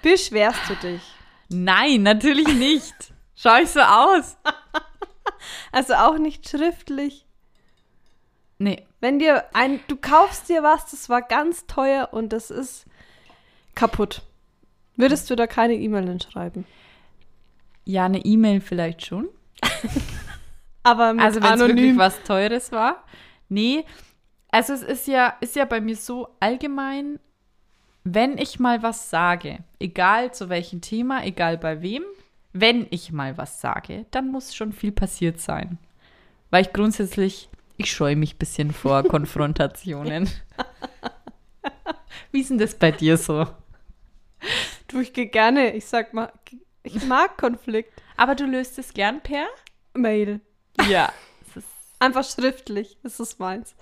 beschwerst du dich? Nein, natürlich nicht. Schau ich so aus? Also auch nicht schriftlich. Nee. Wenn dir ein, du kaufst dir was, das war ganz teuer und das ist kaputt. Würdest du da keine E-Mail hinschreiben? Ja, eine E-Mail vielleicht schon. Aber mit Also wenn es wirklich anonym. was Teures war. Nee, also es ist ja, ist ja bei mir so allgemein, wenn ich mal was sage, egal zu welchem Thema, egal bei wem, wenn ich mal was sage, dann muss schon viel passiert sein. Weil ich grundsätzlich, ich scheue mich ein bisschen vor Konfrontationen. Wie ist denn das bei dir so? Du, ich gehe gerne. Ich sag mal, ich mag Konflikt. Aber du löst es gern per? Mail. Ja. Einfach schriftlich. Das ist meins.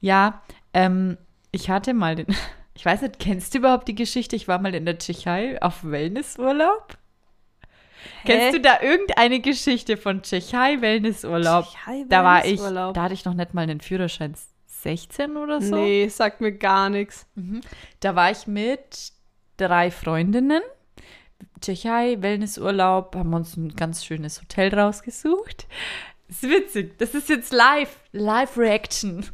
Ja, ähm, ich hatte mal den, ich weiß nicht, kennst du überhaupt die Geschichte? Ich war mal in der Tschechei auf Wellnessurlaub. Kennst du da irgendeine Geschichte von Tschechei Wellnessurlaub? Tschechei Da war ich, da hatte ich noch nicht mal einen Führerschein 16 oder so. Nee, sagt mir gar nichts. Da war ich mit drei Freundinnen. Tschechei, Wellnessurlaub, haben uns ein ganz schönes Hotel rausgesucht. Ist witzig. Das ist jetzt live. Live-Reaction.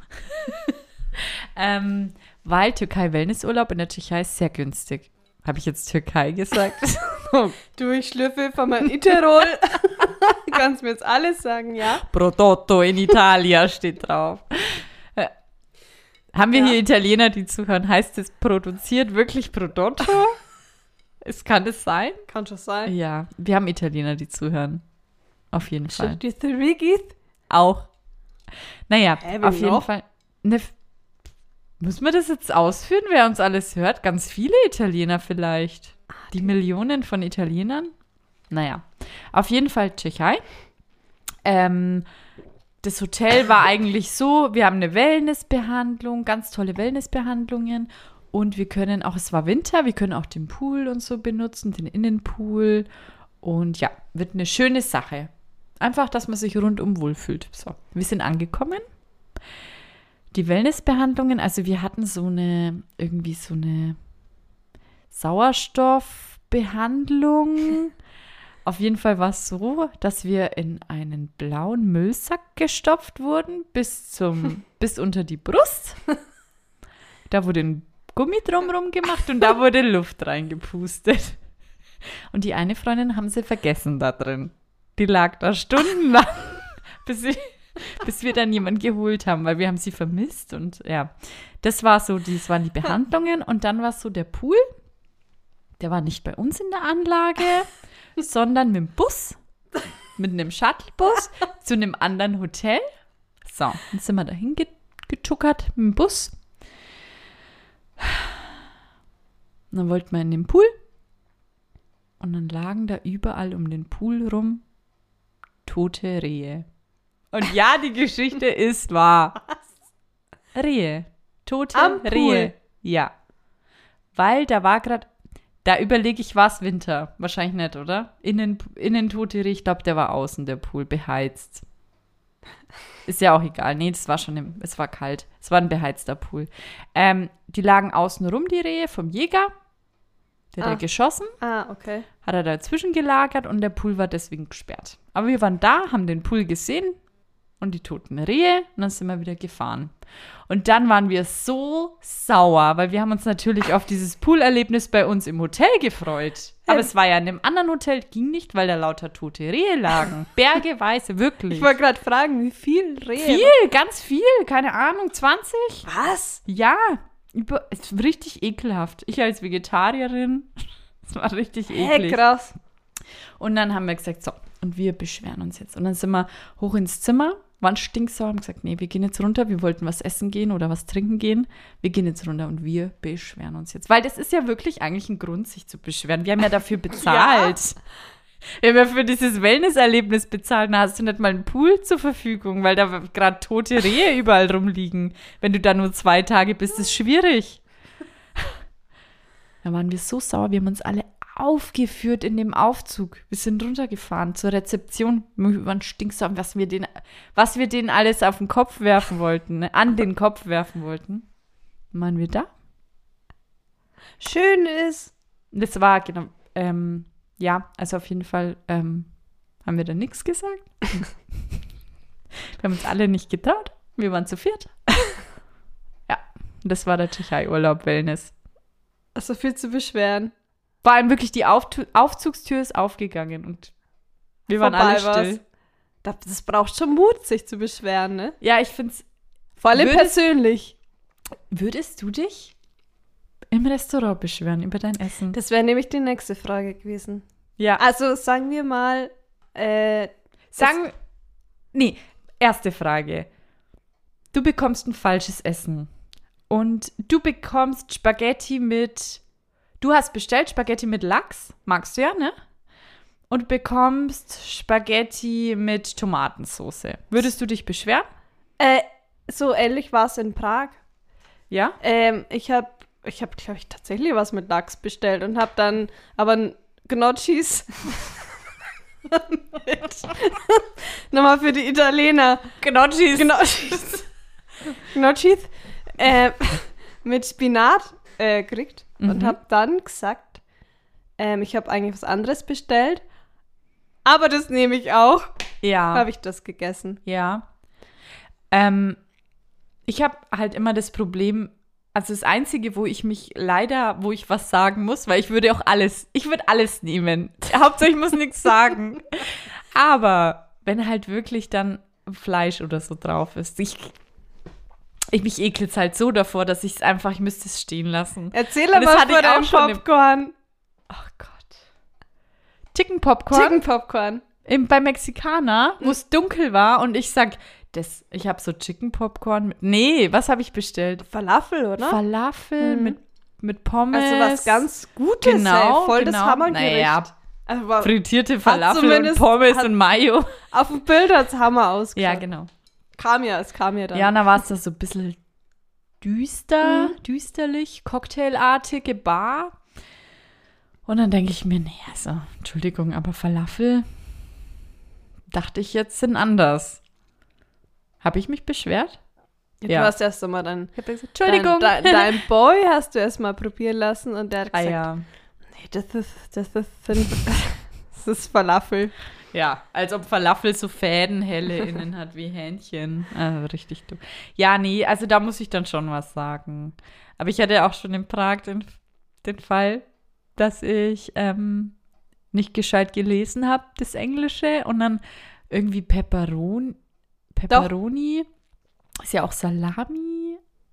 ähm, weil Türkei Wellnessurlaub in der Tschechei ist sehr günstig. Habe ich jetzt Türkei gesagt? Du, ich schlürfe von meinem Iterol. du kannst mir jetzt alles sagen, ja? Prodotto in Italia steht drauf. Äh, Haben wir Ja. hier Italiener, die zuhören? Heißt es produziert wirklich Prodotto? Es kann es sein? Kann schon sein. Ja, wir haben Italiener, die zuhören. Auf jeden Fall. Die? Auch. Naja, Hä, auf jeden noch? Fall. Ne, muss man das jetzt ausführen, wer uns alles hört? Ganz viele Italiener vielleicht. Die Millionen von Italienern? Naja, auf jeden Fall Tschechei. Ähm, das Hotel war eigentlich so, wir haben eine Wellnessbehandlung, ganz tolle Wellnessbehandlungen und wir können auch, es war Winter, wir können auch den Pool und so benutzen, den Innenpool und ja, wird eine schöne Sache. Einfach, dass man sich rundum wohlfühlt. So, wir sind angekommen. Die Wellnessbehandlungen, also wir hatten so eine, irgendwie so eine Sauerstoffbehandlung. Auf jeden Fall war es so, dass wir in einen blauen Müllsack gestopft wurden bis zum, bis unter die Brust. Da wurde ein Gummi drumherum gemacht und da wurde Luft reingepustet. Und die eine Freundin haben sie vergessen da drin. Die lag da stundenlang, bis, sie, bis wir dann jemanden geholt haben, weil wir haben sie vermisst und ja. Das war so, das waren die Behandlungen und dann war so der Pool. Der war nicht bei uns in der Anlage, sondern mit dem Bus, mit einem Shuttlebus zu einem anderen Hotel. So, dann sind wir dahin ge getuckert mit dem Bus. Und dann wollten wir in den Pool. Und dann lagen da überall um den Pool rum tote Rehe. Und ja, die Geschichte ist wahr. Rehe. Tote Am Pool? Rehe. Ja. Weil da war gerade, da überlege ich, war es Winter? Wahrscheinlich nicht, oder? Innen, innen tote Rehe, ich glaube, der war außen, der Pool, beheizt. Ist ja auch egal. Nee, das war schon, im, es war kalt. Es war ein beheizter Pool. Ähm, die lagen außen rum, die Rehe, vom Jäger. Der hat Ah. er geschossen Ah, okay. hat er dazwischen gelagert und der Pool war deswegen gesperrt. Aber wir waren da, haben den Pool gesehen und die toten Rehe und dann sind wir wieder gefahren. Und dann waren wir so sauer, weil wir haben uns natürlich auf dieses Poolerlebnis bei uns im Hotel gefreut. Aber Ähm. es war ja in einem anderen Hotel, ging nicht, weil da lauter tote Rehe lagen. Bergeweise, wirklich. Ich wollte gerade fragen, wie viel Rehe? viel, ganz viel, keine Ahnung, 20? Was? Ja, über, es ist richtig ekelhaft. Ich als Vegetarierin, es war richtig eklig. krass. Und dann haben wir gesagt, so, und wir beschweren uns jetzt. Und dann sind wir hoch ins Zimmer, waren stinksauer, haben gesagt, nee, wir gehen jetzt runter, wir wollten was essen gehen oder was trinken gehen. Wir gehen jetzt runter und wir beschweren uns jetzt. Weil das ist ja wirklich eigentlich ein Grund, sich zu beschweren. Wir haben ja dafür bezahlt. Wir haben ja für dieses Wellnesserlebnis bezahlt. Da hast du nicht mal einen Pool zur Verfügung, weil da gerade tote Rehe überall rumliegen. Wenn du da nur zwei Tage bist, ist schwierig. Da waren wir so sauer, wir haben uns alle aufgeführt in dem Aufzug. Wir sind runtergefahren zur Rezeption. Waren stinksam, was wir den, was wir denen alles auf den Kopf werfen wollten, ne? an den Kopf werfen wollten. Waren wir da. Schön ist. Das war, genau, ähm, ja, also auf jeden Fall ähm, haben wir da nichts gesagt. wir haben uns alle nicht getraut. Wir waren zu viert. ja, das war der Tschechei-Urlaub Wellness. Also viel zu beschweren. Vor allem wirklich die Auftu Aufzugstür ist aufgegangen und wir waren Vorbei alle still. war's. Das braucht schon Mut, sich zu beschweren, ne? Ja, ich finde es. Vor allem Würdest- persönlich. Würdest du dich im Restaurant beschweren über dein Essen? Das wäre nämlich die nächste Frage gewesen. ja. Also sagen wir mal, äh, Sagen. Nee, erste Frage. Du bekommst ein falsches Essen. Und du bekommst Spaghetti mit. Du hast bestellt Spaghetti mit Lachs. Magst du ja, ne? Und bekommst Spaghetti mit Tomatensauce. Würdest du dich beschweren? äh, so ähnlich war es in Prag. Ja? Ähm, ich habe, ich habe, glaube ich, tatsächlich was mit Lachs bestellt und habe dann aber Gnocchis. Nochmal für die Italiener. Gnocchis. Gnocchis. Gnocchis. Äh, mit Spinat äh, gekriegt und Mhm. habe dann gesagt, ähm, ich habe eigentlich was anderes bestellt. Aber das nehme ich auch. Ja. Habe ich das gegessen. Ja. Ähm, ich habe halt immer das Problem, also das Einzige, wo ich mich leider, wo ich was sagen muss, weil ich würde auch alles, ich würde alles nehmen. Hauptsache, ich muss nichts sagen. Aber wenn halt wirklich dann Fleisch oder so drauf ist, ich, ich mich ekelt halt so davor, dass ich es einfach, ich müsste es stehen lassen. Erzähl aber von deinem Popcorn. Oh Gott. Chicken Popcorn. Chicken Popcorn. Im, bei Mexikaner, wo es dunkel war und ich sag, das, ich habe so Chicken Popcorn. Mit, nee, was habe ich bestellt? Falafel, oder? Falafel Mhm. mit, mit Pommes. Also was ganz Gutes, genau, ey. voll genau. das Hammergericht. Naja, Also frittierte Falafel und zumindest- Pommes hat- und Mayo. auf dem Bild hat's Hammer ausgeschaut. Ja, genau. Kam ja, es kam ja dann. Ja, und da war es da so ein bisschen düster, Mhm. düsterlich, cocktailartige Bar. Und dann denke ich mir, nee, also, Entschuldigung, aber Falafel, dachte ich jetzt, sind anders. Habe ich mich beschwert? Du ja. hast erst einmal dann. Ich gesagt, Entschuldigung. Dein, dein, dein Boy hast du erst mal probieren lassen und der hat ah gesagt, ja. nee, das ist, das ist, das ist Falafel. Ja, als ob Falafel so Fädenhelle innen hat wie Hähnchen. Also richtig dumm. Ja, nee, also da muss ich dann schon was sagen. Aber ich hatte auch schon in Prag den, den Fall, dass ich ähm, nicht gescheit gelesen habe, das Englische, und dann irgendwie Pepperoni, Pepperoni, ist ja auch Salami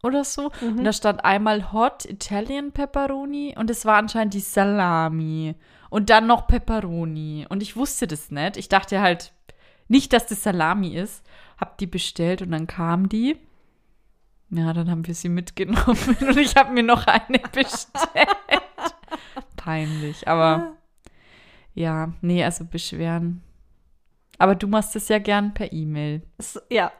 oder so. Mhm. Und da stand einmal Hot Italian Pepperoni und es war anscheinend die Salami. Und dann noch Pepperoni. Und ich wusste das nicht. Ich dachte halt nicht, dass das Salami ist. Hab die bestellt und dann kam die. Ja, dann haben wir sie mitgenommen und ich habe mir noch eine bestellt. Peinlich, aber ja, nee, also beschweren. Aber du machst es ja gern per E-Mail. Ja,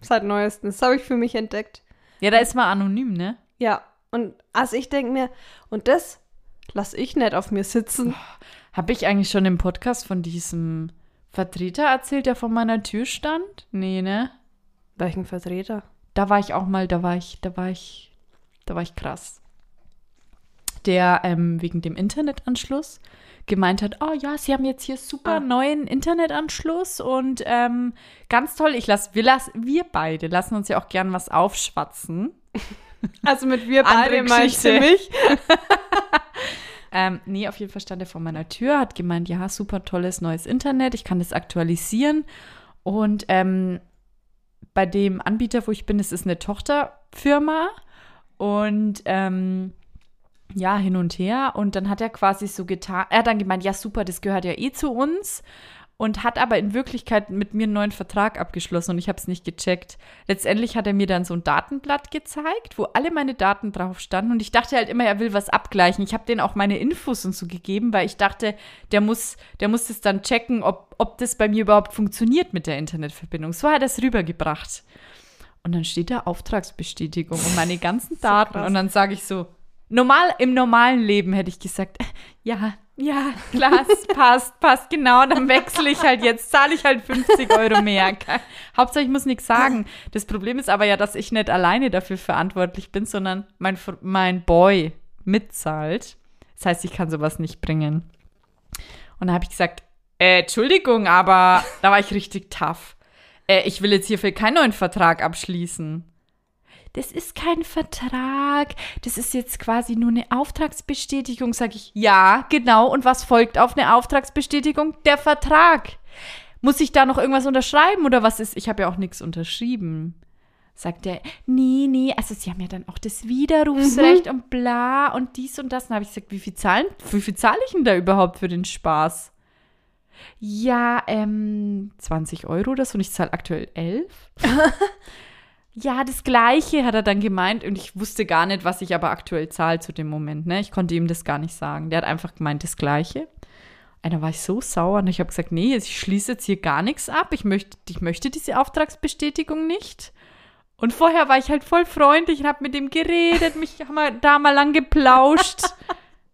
seit neuestem. Das habe ich für mich entdeckt. Ja, da ist man anonym, ne? Ja, und also ich denke mir, und das lasse ich nicht auf mir sitzen. Habe ich eigentlich schon im Podcast von diesem Vertreter erzählt, der vor meiner Tür stand? Nee, ne? Welchen Vertreter? Da war ich auch mal, da war ich, da war ich, da war ich krass. Der ähm, wegen dem Internetanschluss gemeint hat, oh ja, sie haben jetzt hier super Ah. neuen Internetanschluss und ähm, ganz toll. Ich lass, wir lass, wir beide lassen uns ja auch gern was aufschwatzen. Also mit wir beide meinst du mich? Ähm, nee, auf jeden Fall stand er vor meiner Tür, hat gemeint, ja, super tolles neues Internet, ich kann das aktualisieren. Und ähm, bei dem Anbieter, wo ich bin, es ist eine Tochterfirma. Und ähm, ja, hin und her. Und dann hat er quasi so getan, er hat dann gemeint, ja, super, das gehört ja eh zu uns. Und hat aber in Wirklichkeit mit mir einen neuen Vertrag abgeschlossen und ich habe es nicht gecheckt. Letztendlich hat er mir dann so ein Datenblatt gezeigt, wo alle meine Daten drauf standen. Und ich dachte halt immer, er will was abgleichen. Ich habe denen auch meine Infos und so gegeben, weil ich dachte, der muss, der muss das dann checken, ob, ob das bei mir überhaupt funktioniert mit der Internetverbindung. So hat er es rübergebracht. Und dann steht da Auftragsbestätigung und meine ganzen Daten. krass. und dann sage ich so, Normal, im normalen Leben hätte ich gesagt, ja, ja, klar, passt, passt, genau, dann wechsle ich halt jetzt, zahle ich halt 50 Euro mehr. Hauptsache, ich muss nichts sagen. Das Problem ist aber ja, dass ich nicht alleine dafür verantwortlich bin, sondern mein, mein Boy mitzahlt. Das heißt, ich kann sowas nicht bringen. Und da habe ich gesagt, äh, Entschuldigung, aber da war ich richtig tough. Äh, ich will jetzt hierfür keinen neuen Vertrag abschließen das ist kein Vertrag, das ist jetzt quasi nur eine Auftragsbestätigung, sage ich, ja, genau. Und was folgt auf eine Auftragsbestätigung? Der Vertrag. Muss ich da noch irgendwas unterschreiben oder was ist? Ich habe ja auch nichts unterschrieben. Sagt er, nee, nee, also sie haben ja dann auch das Widerrufsrecht mhm. und bla und dies und das. Dann habe ich gesagt, wie viel zahlen, wie viel zahle ich denn da überhaupt für den Spaß? Ja, ähm, 20 Euro oder so und ich zahle aktuell 11. Ja, das Gleiche hat er dann gemeint und ich wusste gar nicht, was ich aber aktuell zahle zu dem Moment. Ne? Ich konnte ihm das gar nicht sagen. Der hat einfach gemeint, das Gleiche. Und da war ich so sauer und ich habe gesagt, nee, ich schließe jetzt hier gar nichts ab. Ich möchte, ich möchte diese Auftragsbestätigung nicht. Und vorher war ich halt voll freundlich und habe mit ihm geredet, mich haben wir da mal lang geplauscht.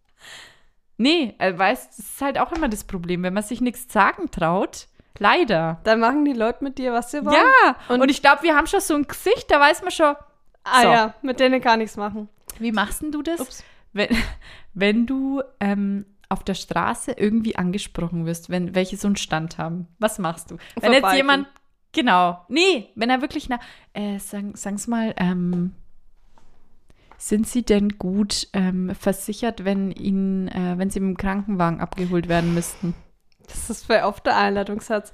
nee, er weiß, das ist halt auch immer das Problem, wenn man sich nichts sagen traut Leider. Dann machen die Leute mit dir, was sie wollen. Ja, und, und ich glaube, wir haben schon so ein Gesicht, da weiß man schon. Ah so. ja, mit denen kann nichts machen. Wie machst denn du das? Ups. Wenn, wenn du ähm, auf der Straße irgendwie angesprochen wirst, wenn welche so einen Stand haben, was machst du? Wenn jetzt jemand, genau, nee, wenn er wirklich nach, äh, sagen, sagen's mal, ähm, sind Sie denn gut ähm, versichert, wenn Ihnen, äh, wenn Sie mit dem Krankenwagen abgeholt werden müssten? Das ist für oft der Einladungssatz.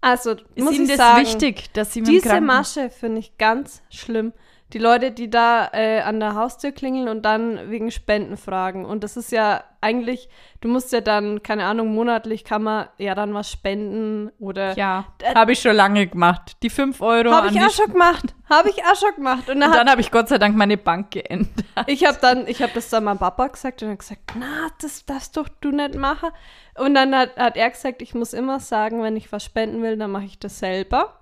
Also, ist muss Ihnen ich das sagen, wichtig, dass Sie mit diese Masche finde ich ganz schlimm. Die Leute, die da äh, an der Haustür klingeln und dann wegen Spenden fragen. Und das ist ja eigentlich, du musst ja dann, keine Ahnung, monatlich kann man ja dann was spenden oder. Ja, äh, habe ich schon lange gemacht. Die 5 Euro. Habe ich auch schon gemacht. Habe ich auch schon gemacht. Und, dann, dann habe ich Gott sei Dank meine Bank geändert. Ich habe dann, ich habe das dann meinem Papa gesagt und er gesagt, na, das darfst doch du nicht machen. Und dann hat, hat er gesagt, ich muss immer sagen, wenn ich was spenden will, dann mache ich das selber.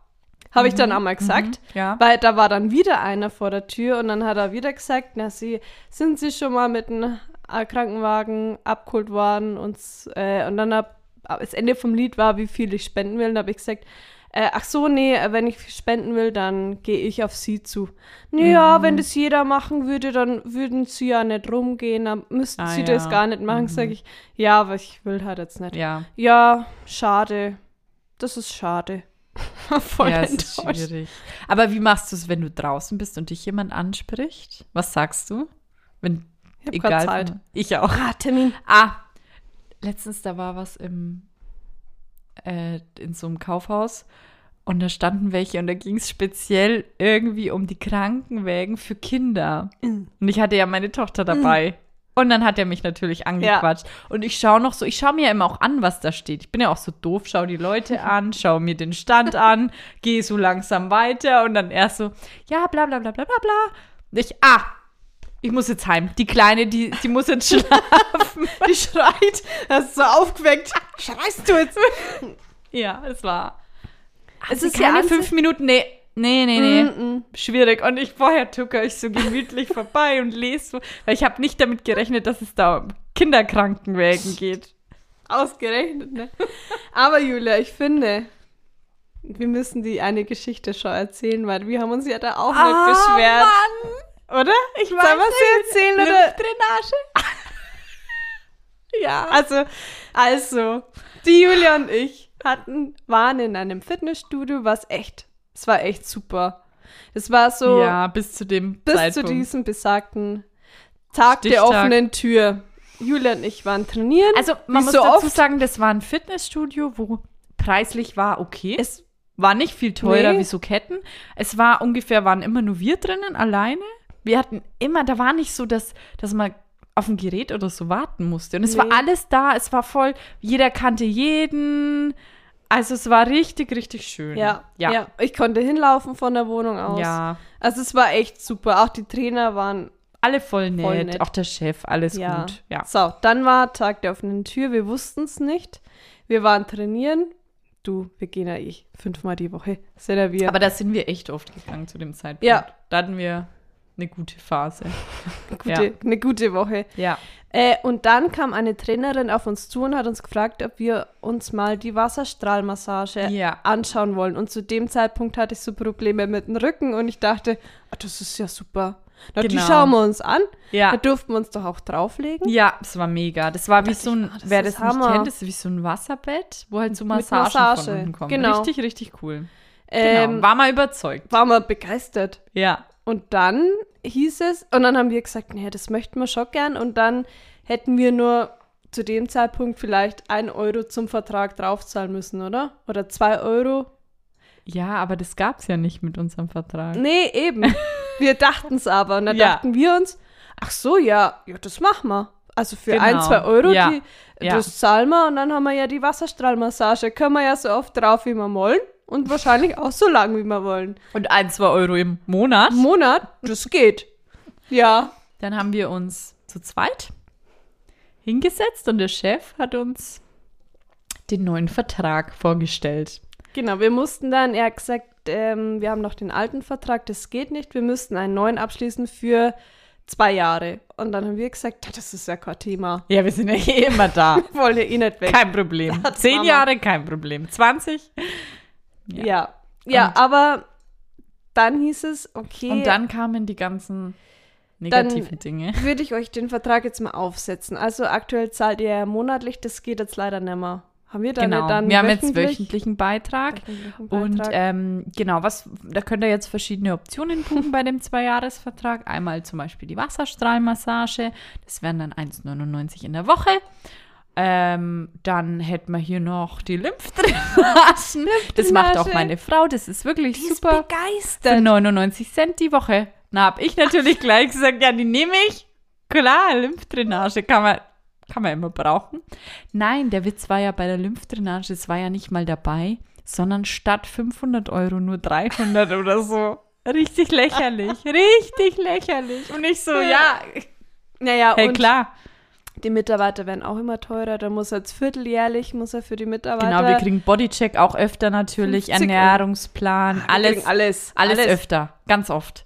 Habe ich dann mhm. auch mal gesagt. Mhm, ja. Weil da war dann wieder einer vor der Tür und dann hat er wieder gesagt, na, sie, sind sie schon mal mit einem Krankenwagen abgeholt worden und, äh, und dann hab, das Ende vom Lied war, wie viel ich spenden will. Und da habe ich gesagt, äh, ach so, nee, wenn ich spenden will, dann gehe ich auf sie zu. Naja, mhm. wenn das jeder machen würde, dann würden sie ja nicht rumgehen, dann müssten ah, sie ja. das gar nicht machen, mhm. sage ich. Ja, aber ich will halt jetzt nicht. Ja. Ja, schade. Das ist schade. Voll ja, enttäuscht. ist schwierig. Aber wie machst du es, wenn du draußen bist und dich jemand anspricht? Was sagst du? Wenn, ich egal. Zeit. Ich auch. Ah, Termin. Ah, letztens, da war was im, äh, in so einem Kaufhaus und da standen welche und da ging es speziell irgendwie um die Krankenwägen für Kinder. Mm. Und ich hatte ja meine Tochter dabei. Mm. Und dann hat er mich natürlich angequatscht. Ja. Und ich schaue noch so, ich schaue mir ja immer auch an, was da steht. Ich bin ja auch so doof, schaue die Leute an, schaue mir den Stand an, gehe so langsam weiter und dann erst so, ja, bla bla bla bla bla bla. Und ich, ah, ich muss jetzt heim. Die Kleine, die, die muss jetzt schlafen. die schreit. Das ist so aufgeweckt. Schreist du jetzt? ja, es war. Es ist ja fünf Minuten. Nee, Nee, nee, nee. Mm -mm. Schwierig. Und ich vorher tucker ich so gemütlich vorbei und lese so, weil ich habe nicht damit gerechnet, dass es da um Kinderkrankenwägen geht. Ausgerechnet, ne? Aber Julia, ich finde, wir müssen die eine Geschichte schon erzählen, weil wir haben uns ja da auch ah, nicht beschwert. Mann. Oder? Ich weiß Sollen wir sie erzählen oder? Drainage. ja. Also, also, die Julia und ich hatten, waren in einem Fitnessstudio, was echt es war echt super. Es war so. Ja, bis zu dem Bis Zeitpunkt. zu diesem besagten Tag Stichtag. der offenen Tür. Julia und ich waren trainieren. Also, man muss so dazu oft. sagen, das war ein Fitnessstudio, wo preislich war okay. Es war nicht viel teurer nee. wie so Ketten. Es war ungefähr, waren immer nur wir drinnen, alleine. Wir hatten immer, da war nicht so, dass, dass man auf ein Gerät oder so warten musste. Und es nee. war alles da, es war voll, jeder kannte jeden. Also es war richtig, richtig schön. Ja, ja, ja. Ich konnte hinlaufen von der Wohnung aus. Ja. Also es war echt super. Auch die Trainer waren alle voll nett. Voll nett. Auch der Chef, alles ja. gut. Ja. So, dann war Tag der offenen Tür. Wir wussten es nicht. Wir waren trainieren. Du, wir gehen ja eh fünfmal die Woche. Sind ja wir. Aber da sind wir echt oft gegangen zu dem Zeitpunkt. Ja. Da hatten wir eine gute Phase. Gute, Eine gute Woche. Ja. Äh, und dann kam eine Trainerin auf uns zu und hat uns gefragt, ob wir uns mal die Wasserstrahlmassage Ja. anschauen wollen. Und zu dem Zeitpunkt hatte ich so Probleme mit dem Rücken und ich dachte, ah, das ist ja super. Na, Die Genau. schauen wir uns an. Da Ja. durften wir uns doch auch drauflegen. Ja, das war mega. Das war wie so ein, ich- ah, das wer ist das nicht Hammer. kennt, das ist wie so ein Wasserbett, wo halt so Massagen Massage, von unten kommen. genau. Richtig, richtig cool. Ähm, genau. War mal überzeugt. waren wir begeistert. Ja. Und dann hieß es, und dann haben wir gesagt, nee, das möchten wir schon gern. Und dann hätten wir nur zu dem Zeitpunkt vielleicht ein Euro zum Vertrag draufzahlen müssen, oder? Oder zwei Euro. Ja, aber das gab's ja nicht mit unserem Vertrag. Nee, eben. Wir dachten es aber. Und dann Ja. dachten wir uns, ach so, ja, ja, das machen wir. Also für Genau. ein, zwei Euro, Ja. die, Ja. das zahlen wir und dann haben wir ja die Wasserstrahlmassage. Können wir ja so oft drauf, wie wir wollen. Und wahrscheinlich auch so lang, wie wir wollen. Und ein, zwei Euro im Monat. Monat, das geht. Ja. Dann haben wir uns zu zweit hingesetzt und der Chef hat uns den neuen Vertrag vorgestellt. Genau, wir mussten dann, er hat gesagt, ähm, wir haben noch den alten Vertrag, das geht nicht, wir müssten einen neuen abschließen für zwei Jahre. Und dann haben wir gesagt, das ist ja kein Thema. Ja, wir sind ja eh immer da. Wir wollen ja eh nicht weg. Kein Problem. Zehn. Jahre, kein Problem. 20. Ja. Ja, ja, Und- aber dann hieß es, okay, Und dann kamen die ganzen negativen Dinge. würde ich euch den Vertrag jetzt mal aufsetzen. Also aktuell zahlt ihr ja monatlich, das geht jetzt leider nicht mehr. Haben wir dann Genau. dann wir haben jetzt wöchentlich- wöchentlichen Beitrag. wöchentlichen Und Beitrag? ähm, genau, was, da könnt ihr jetzt verschiedene Optionen buchen bei dem Zweijahresvertrag. Einmal zum Beispiel die Wasserstrahlmassage, das wären dann 1,99 in der Woche. Ähm, dann hätten wir hier noch die Lymphdrainagen. Das macht auch meine Frau, das ist wirklich die ist super. Für begeistert. 99 Cent die Woche. Na, hab ich natürlich gleich gesagt, ja, die nehme ich. Klar, Lymphdrainage kann man, kann man immer brauchen. Nein, der Witz war ja bei der Lymphdrainage, es war ja nicht mal dabei, sondern statt 500 Euro nur 300 oder so. Richtig lächerlich, richtig lächerlich. Und ich so, ja, Naja, hey, und klar. Die Mitarbeiter werden auch immer teurer. Da muss er jetzt vierteljährlich, muss er für die Mitarbeiter. Genau, wir kriegen Bodycheck auch öfter natürlich, 50 Euro. Ernährungsplan, alles, kriegen alles, alles, öfter, ganz oft.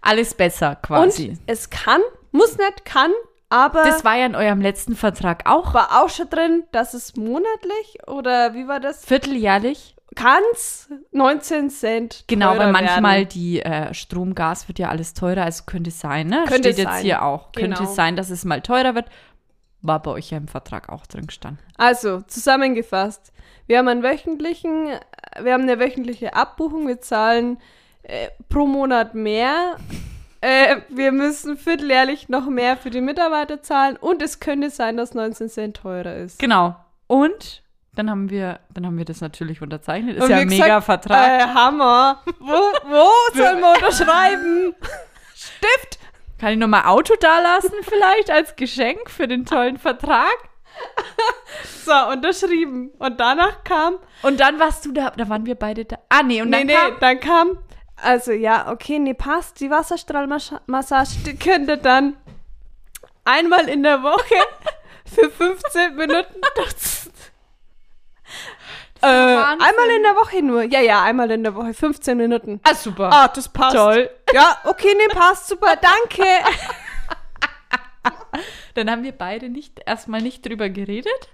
Alles besser quasi. Und es kann, muss nicht, kann, aber Das war ja in eurem letzten Vertrag auch. war auch schon drin, dass es monatlich oder wie war das? Vierteljährlich. Kann's 19 Cent. Genau, weil manchmal werden. die äh, Strom, Gas wird ja alles teurer, also könnte es sein, ne? Könnte Steht jetzt sein. hier auch. Könnte Genau. es sein, dass es mal teurer wird. War bei euch ja im Vertrag auch drin gestanden. Also, zusammengefasst. Wir haben einen wöchentlichen, wir haben eine wöchentliche Abbuchung, wir zahlen äh, pro Monat mehr. Äh, wir müssen vierteljährlich noch mehr für die Mitarbeiter zahlen und es könnte sein, dass 19 Cent teurer ist. Genau. Und dann haben wir, dann haben wir das natürlich unterzeichnet. Ist Und ja ein mega Vertrag. Äh, Hammer. Wo, wo sollen wir unterschreiben? Stift? Kann ich nochmal Auto dalassen vielleicht als Geschenk für den tollen Vertrag? So, unterschrieben. Und danach kam Und dann warst du da, da waren wir beide da. Ah, nee, und nee, dann nee, kam, dann kam, also ja, okay, nee, passt. Die Wasserstrahlmassage, die könnte dann einmal in der Woche für 15 Minuten nutzen. Äh, einmal in der Woche nur. Ja, ja, einmal in der Woche, 15 Minuten. ah, super. Ah, das passt. Toll. Ja, okay, nee, passt, super, danke. Dann haben wir beide nicht erstmal nicht drüber geredet.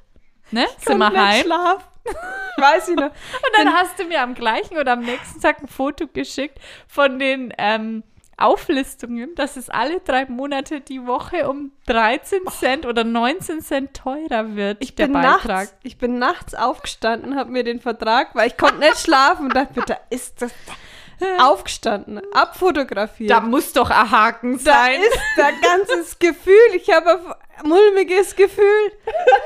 Ne? Sind Konnte wir heim. schlafen. Weiß ich noch. Und dann hast du mir am gleichen oder am nächsten Tag ein Foto geschickt von den ähm, Auflistungen, dass es alle drei Monate die Woche um 13 Cent oder 19 Cent teurer wird, Ich der bin, Beitrag. nachts, ich bin nachts aufgestanden, habe mir den Vertrag, weil ich konnte nicht schlafen und dachte, da ist das aufgestanden, abfotografiert. Da muss doch ein Haken Da sein. ist da ganzes Gefühl. Ich habe ein mulmiges Gefühl.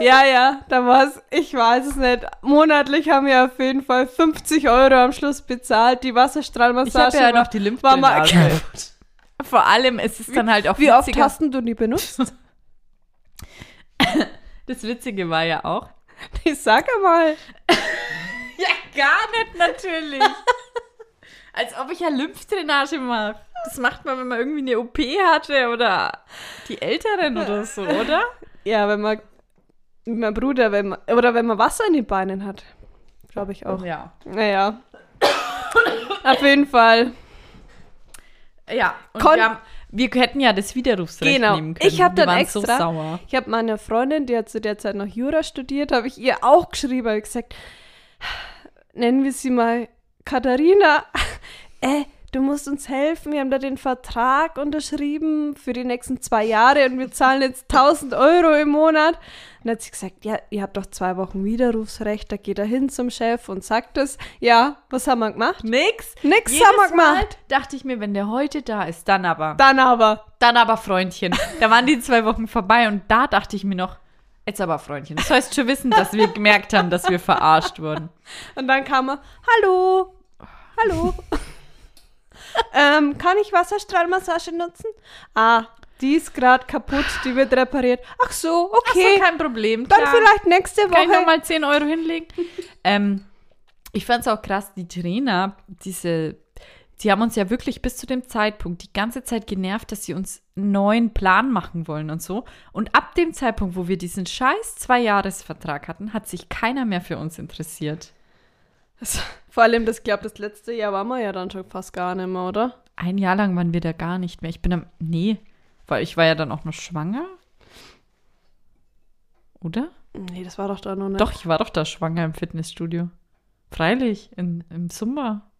Ja, ja, da war es, ich weiß es nicht. Monatlich haben wir auf jeden Fall 50 Euro am Schluss bezahlt. Die ich Wasserstrahlmassage habe ja noch die Lymphdrainage. Vor allem, es ist dann halt auch Wie oft witziger. hast denn du die benutzt? Das Witzige war ja auch. Ich sag mal. Ja, gar nicht natürlich. Als ob ich ja Lymphdrainage mache. Das macht man, wenn man irgendwie eine OP hatte oder die Älteren oder so, oder? Ja, wenn man, wie mein Bruder, wenn man, oder wenn man Wasser in den Beinen hat. Glaube ich auch. Ja. Naja. Auf jeden Fall. Ja, und Kon- wir, haben, wir hätten ja das Widerrufsrecht Genau. nehmen können. Ich hab Wir dann so extra- sauer. Ich habe meiner Freundin, die hat zu der Zeit noch Jura studiert, habe ich ihr auch geschrieben, habe gesagt, nennen wir sie mal Katharina. Äh, du musst uns helfen. Wir haben da den Vertrag unterschrieben für die nächsten zwei Jahre und wir zahlen jetzt 1000 Euro im Monat. Und dann hat sie gesagt, ja, ihr habt doch zwei Wochen Widerrufsrecht. Da geht er hin zum Chef und sagt es. Ja, was haben wir gemacht? Nix. Nix Jedes haben wir Mal gemacht. dachte ich mir, wenn der heute da ist, dann aber. Dann aber. Dann aber Freundchen. Da waren die zwei Wochen vorbei und da dachte ich mir noch, jetzt aber Freundchen. Das heißt schon wissen, dass wir gemerkt haben, dass wir verarscht wurden. Und dann kam er, hallo, hallo. ähm, kann ich Wasserstrahlmassage nutzen? Ah, die ist gerade kaputt, die wird repariert. Ach so, okay. Ach so, kein Problem. dann klar. vielleicht nächste Kann ich Woche. nochmal 10 Euro hinlegen? ähm, ich fand es auch krass, die Trainer, diese, die haben uns ja wirklich bis zu dem Zeitpunkt die ganze Zeit genervt, dass sie uns einen neuen Plan machen wollen und so. Und ab dem Zeitpunkt, wo wir diesen scheiß Zwei-Jahres-Vertrag hatten, hat sich keiner mehr für uns interessiert. Vor allem, das glaube das letzte Jahr waren wir ja dann schon fast gar nicht mehr, oder? Ein Jahr lang waren wir da gar nicht mehr. Ich bin am, nee, weil ich war ja dann auch noch schwanger. Oder? Nee, das war doch da noch nicht. Doch, ich war doch da schwanger im Fitnessstudio. Freilich, in, im Sommer.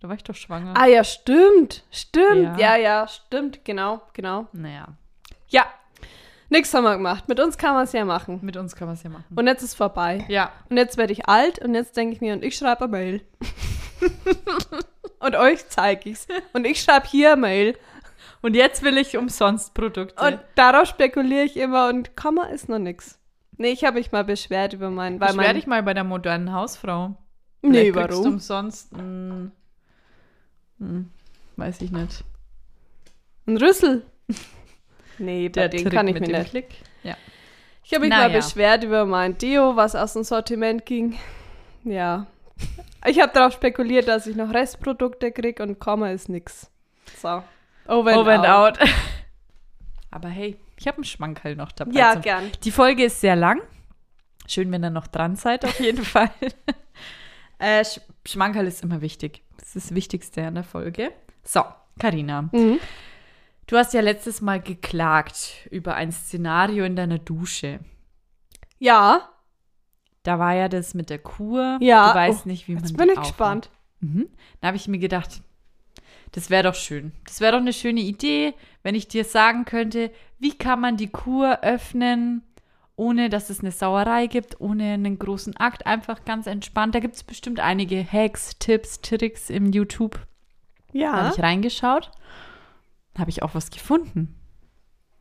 Da war ich doch schwanger. Ah ja, stimmt, stimmt. Ja. Ja, ja, stimmt, genau, genau. Naja, Ja, nix haben wir gemacht. Mit uns kann man es ja machen. mit uns kann man es ja machen. Und jetzt ist vorbei. Ja, Und jetzt werde ich alt und jetzt denke ich mir, und ich schreibe eine Mail. und euch zeige ich's. Und ich schreibe hier eine Mail. und jetzt will ich umsonst Produkte. Und darauf spekuliere ich immer und Komma ist noch nix. Nee, ich habe mich mal beschwert über meinen. Beschwer mein, dich mal bei der modernen Hausfrau. Nee, Vielleicht warum? umsonst ein, hm, weiß ich nicht. Ein Rüssel. Nee, bei den Trick kann ich mit mir dem nicht. Klick. Ja. Ich habe mich Naja. mal beschwert über mein Deo, was aus dem Sortiment ging. Ja. Ich habe darauf spekuliert, dass ich noch Restprodukte kriege und Komma ist nix. So. Over and, Over and out. out. Aber hey, ich habe einen Schmankerl noch dabei. Ja, zum- gern. Die Folge ist sehr lang. Schön, wenn ihr noch dran seid, auf jeden Fall. äh, Sch Schmankerl ist immer wichtig. Das ist das Wichtigste an der Folge. So, Karina, Mhm. Du hast ja letztes Mal geklagt über ein Szenario in deiner Dusche. Ja, Da war ja das mit der Kur. Ja, Du weißt oh, nicht, wie man jetzt bin ich aufmacht. gespannt. Mhm. Da habe ich mir gedacht, das wäre doch schön. Das wäre doch eine schöne Idee, wenn ich dir sagen könnte, wie kann man die Kur öffnen, ohne dass es eine Sauerei gibt, ohne einen großen Akt, einfach ganz entspannt. Da gibt es bestimmt einige Hacks, Tipps, Tricks im YouTube. Da Ja. habe ich reingeschaut. Habe ich auch was gefunden.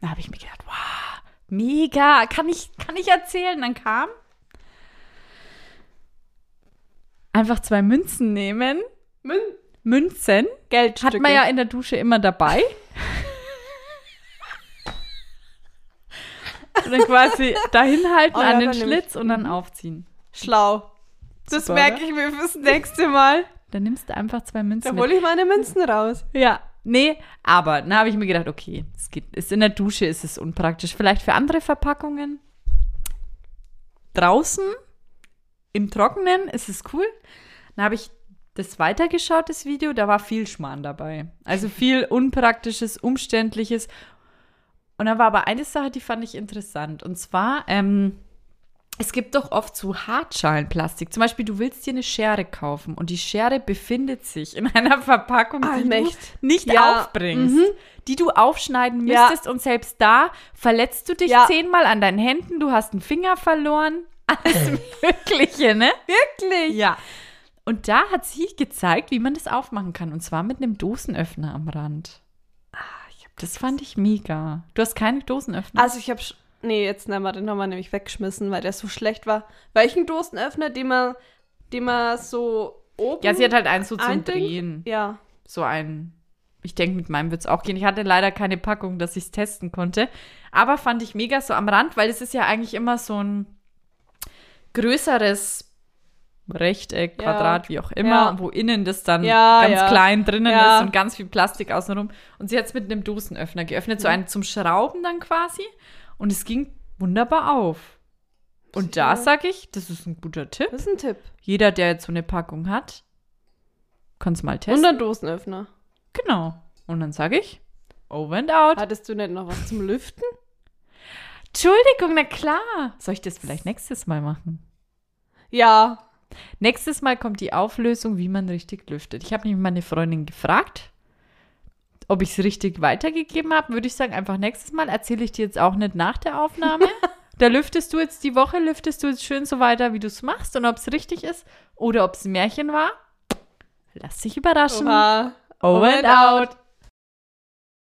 Da habe ich mir gedacht, wow, mega, kann ich, kann ich erzählen? Dann kam einfach zwei Münzen nehmen. Mün Münzen Geldstücke. hat man ja in der Dusche immer dabei. und dann quasi dahin halten Oh ja, an den dann nehm ich- Schlitz und dann aufziehen. Schlau. Das Super, merke ich mir fürs nächste Mal. Dann nimmst du einfach zwei Münzen mit. hole ich meine Münzen raus. Ja, nee, aber dann habe ich mir gedacht, okay, es geht, ist in der Dusche ist es unpraktisch. Vielleicht für andere Verpackungen. Draußen, im Trockenen ist es cool. Dann habe ich das weitergeschaut, das Video, da war viel Schmarrn dabei. Also viel Unpraktisches, Umständliches. Und da war aber eine Sache, die fand ich interessant. Und zwar, ähm, es gibt doch oft so Hartschalenplastik. Zum Beispiel, du willst dir eine Schere kaufen und die Schere befindet sich in einer Verpackung, die Allmächt. du nicht Ja, aufbringst, mhm. die du aufschneiden Ja. müsstest und selbst da verletzt du dich Ja. zehnmal an deinen Händen, du hast einen Finger verloren, alles Mögliche, ne? Wirklich? Ja. Und da hat sie gezeigt, wie man das aufmachen kann. Und zwar mit einem Dosenöffner am Rand. Das fand ich mega. Du hast keine Dosenöffner? Also ich habe nee, jetzt nehmen wir den haben wir nämlich weggeschmissen, weil der so schlecht war. Welchen Dosenöffner, den man den man so oben ja, sie hat halt einen so zum eindringt? Drehen. Ja. So ein. Ich denke, mit meinem wird es auch gehen. Ich hatte leider keine Packung, dass ich es testen konnte. Aber fand ich mega so am Rand, weil es ist ja eigentlich immer so ein größeres Rechteck, Ja. Quadrat, wie auch immer, Ja. wo innen das dann Ja, ganz klein drinnen ist und ganz viel Plastik außenrum. Und sie hat es mit einem Dosenöffner geöffnet, Mhm. so einen zum Schrauben dann quasi. Und es ging wunderbar auf. Und da sage ich, das ist ein guter Tipp. Das ist ein Tipp. Jeder, der jetzt so eine Packung hat, kann es mal testen. Und ein Dosenöffner. Genau. Und dann sage ich, over and out. Hattest du nicht noch was zum Lüften? Entschuldigung, na klar. Soll ich das vielleicht nächstes Mal machen? Ja. Nächstes Mal kommt die Auflösung, wie man richtig lüftet. Ich habe nämlich meine Freundin gefragt, ob ich es richtig weitergegeben habe. Würde ich sagen, einfach nächstes Mal erzähle ich dir jetzt auch nicht nach der Aufnahme. da lüftest du jetzt die Woche, lüftest du jetzt schön so weiter, wie du es machst und ob es richtig ist oder ob es ein Märchen war. Lass dich überraschen. Oha. Over and out.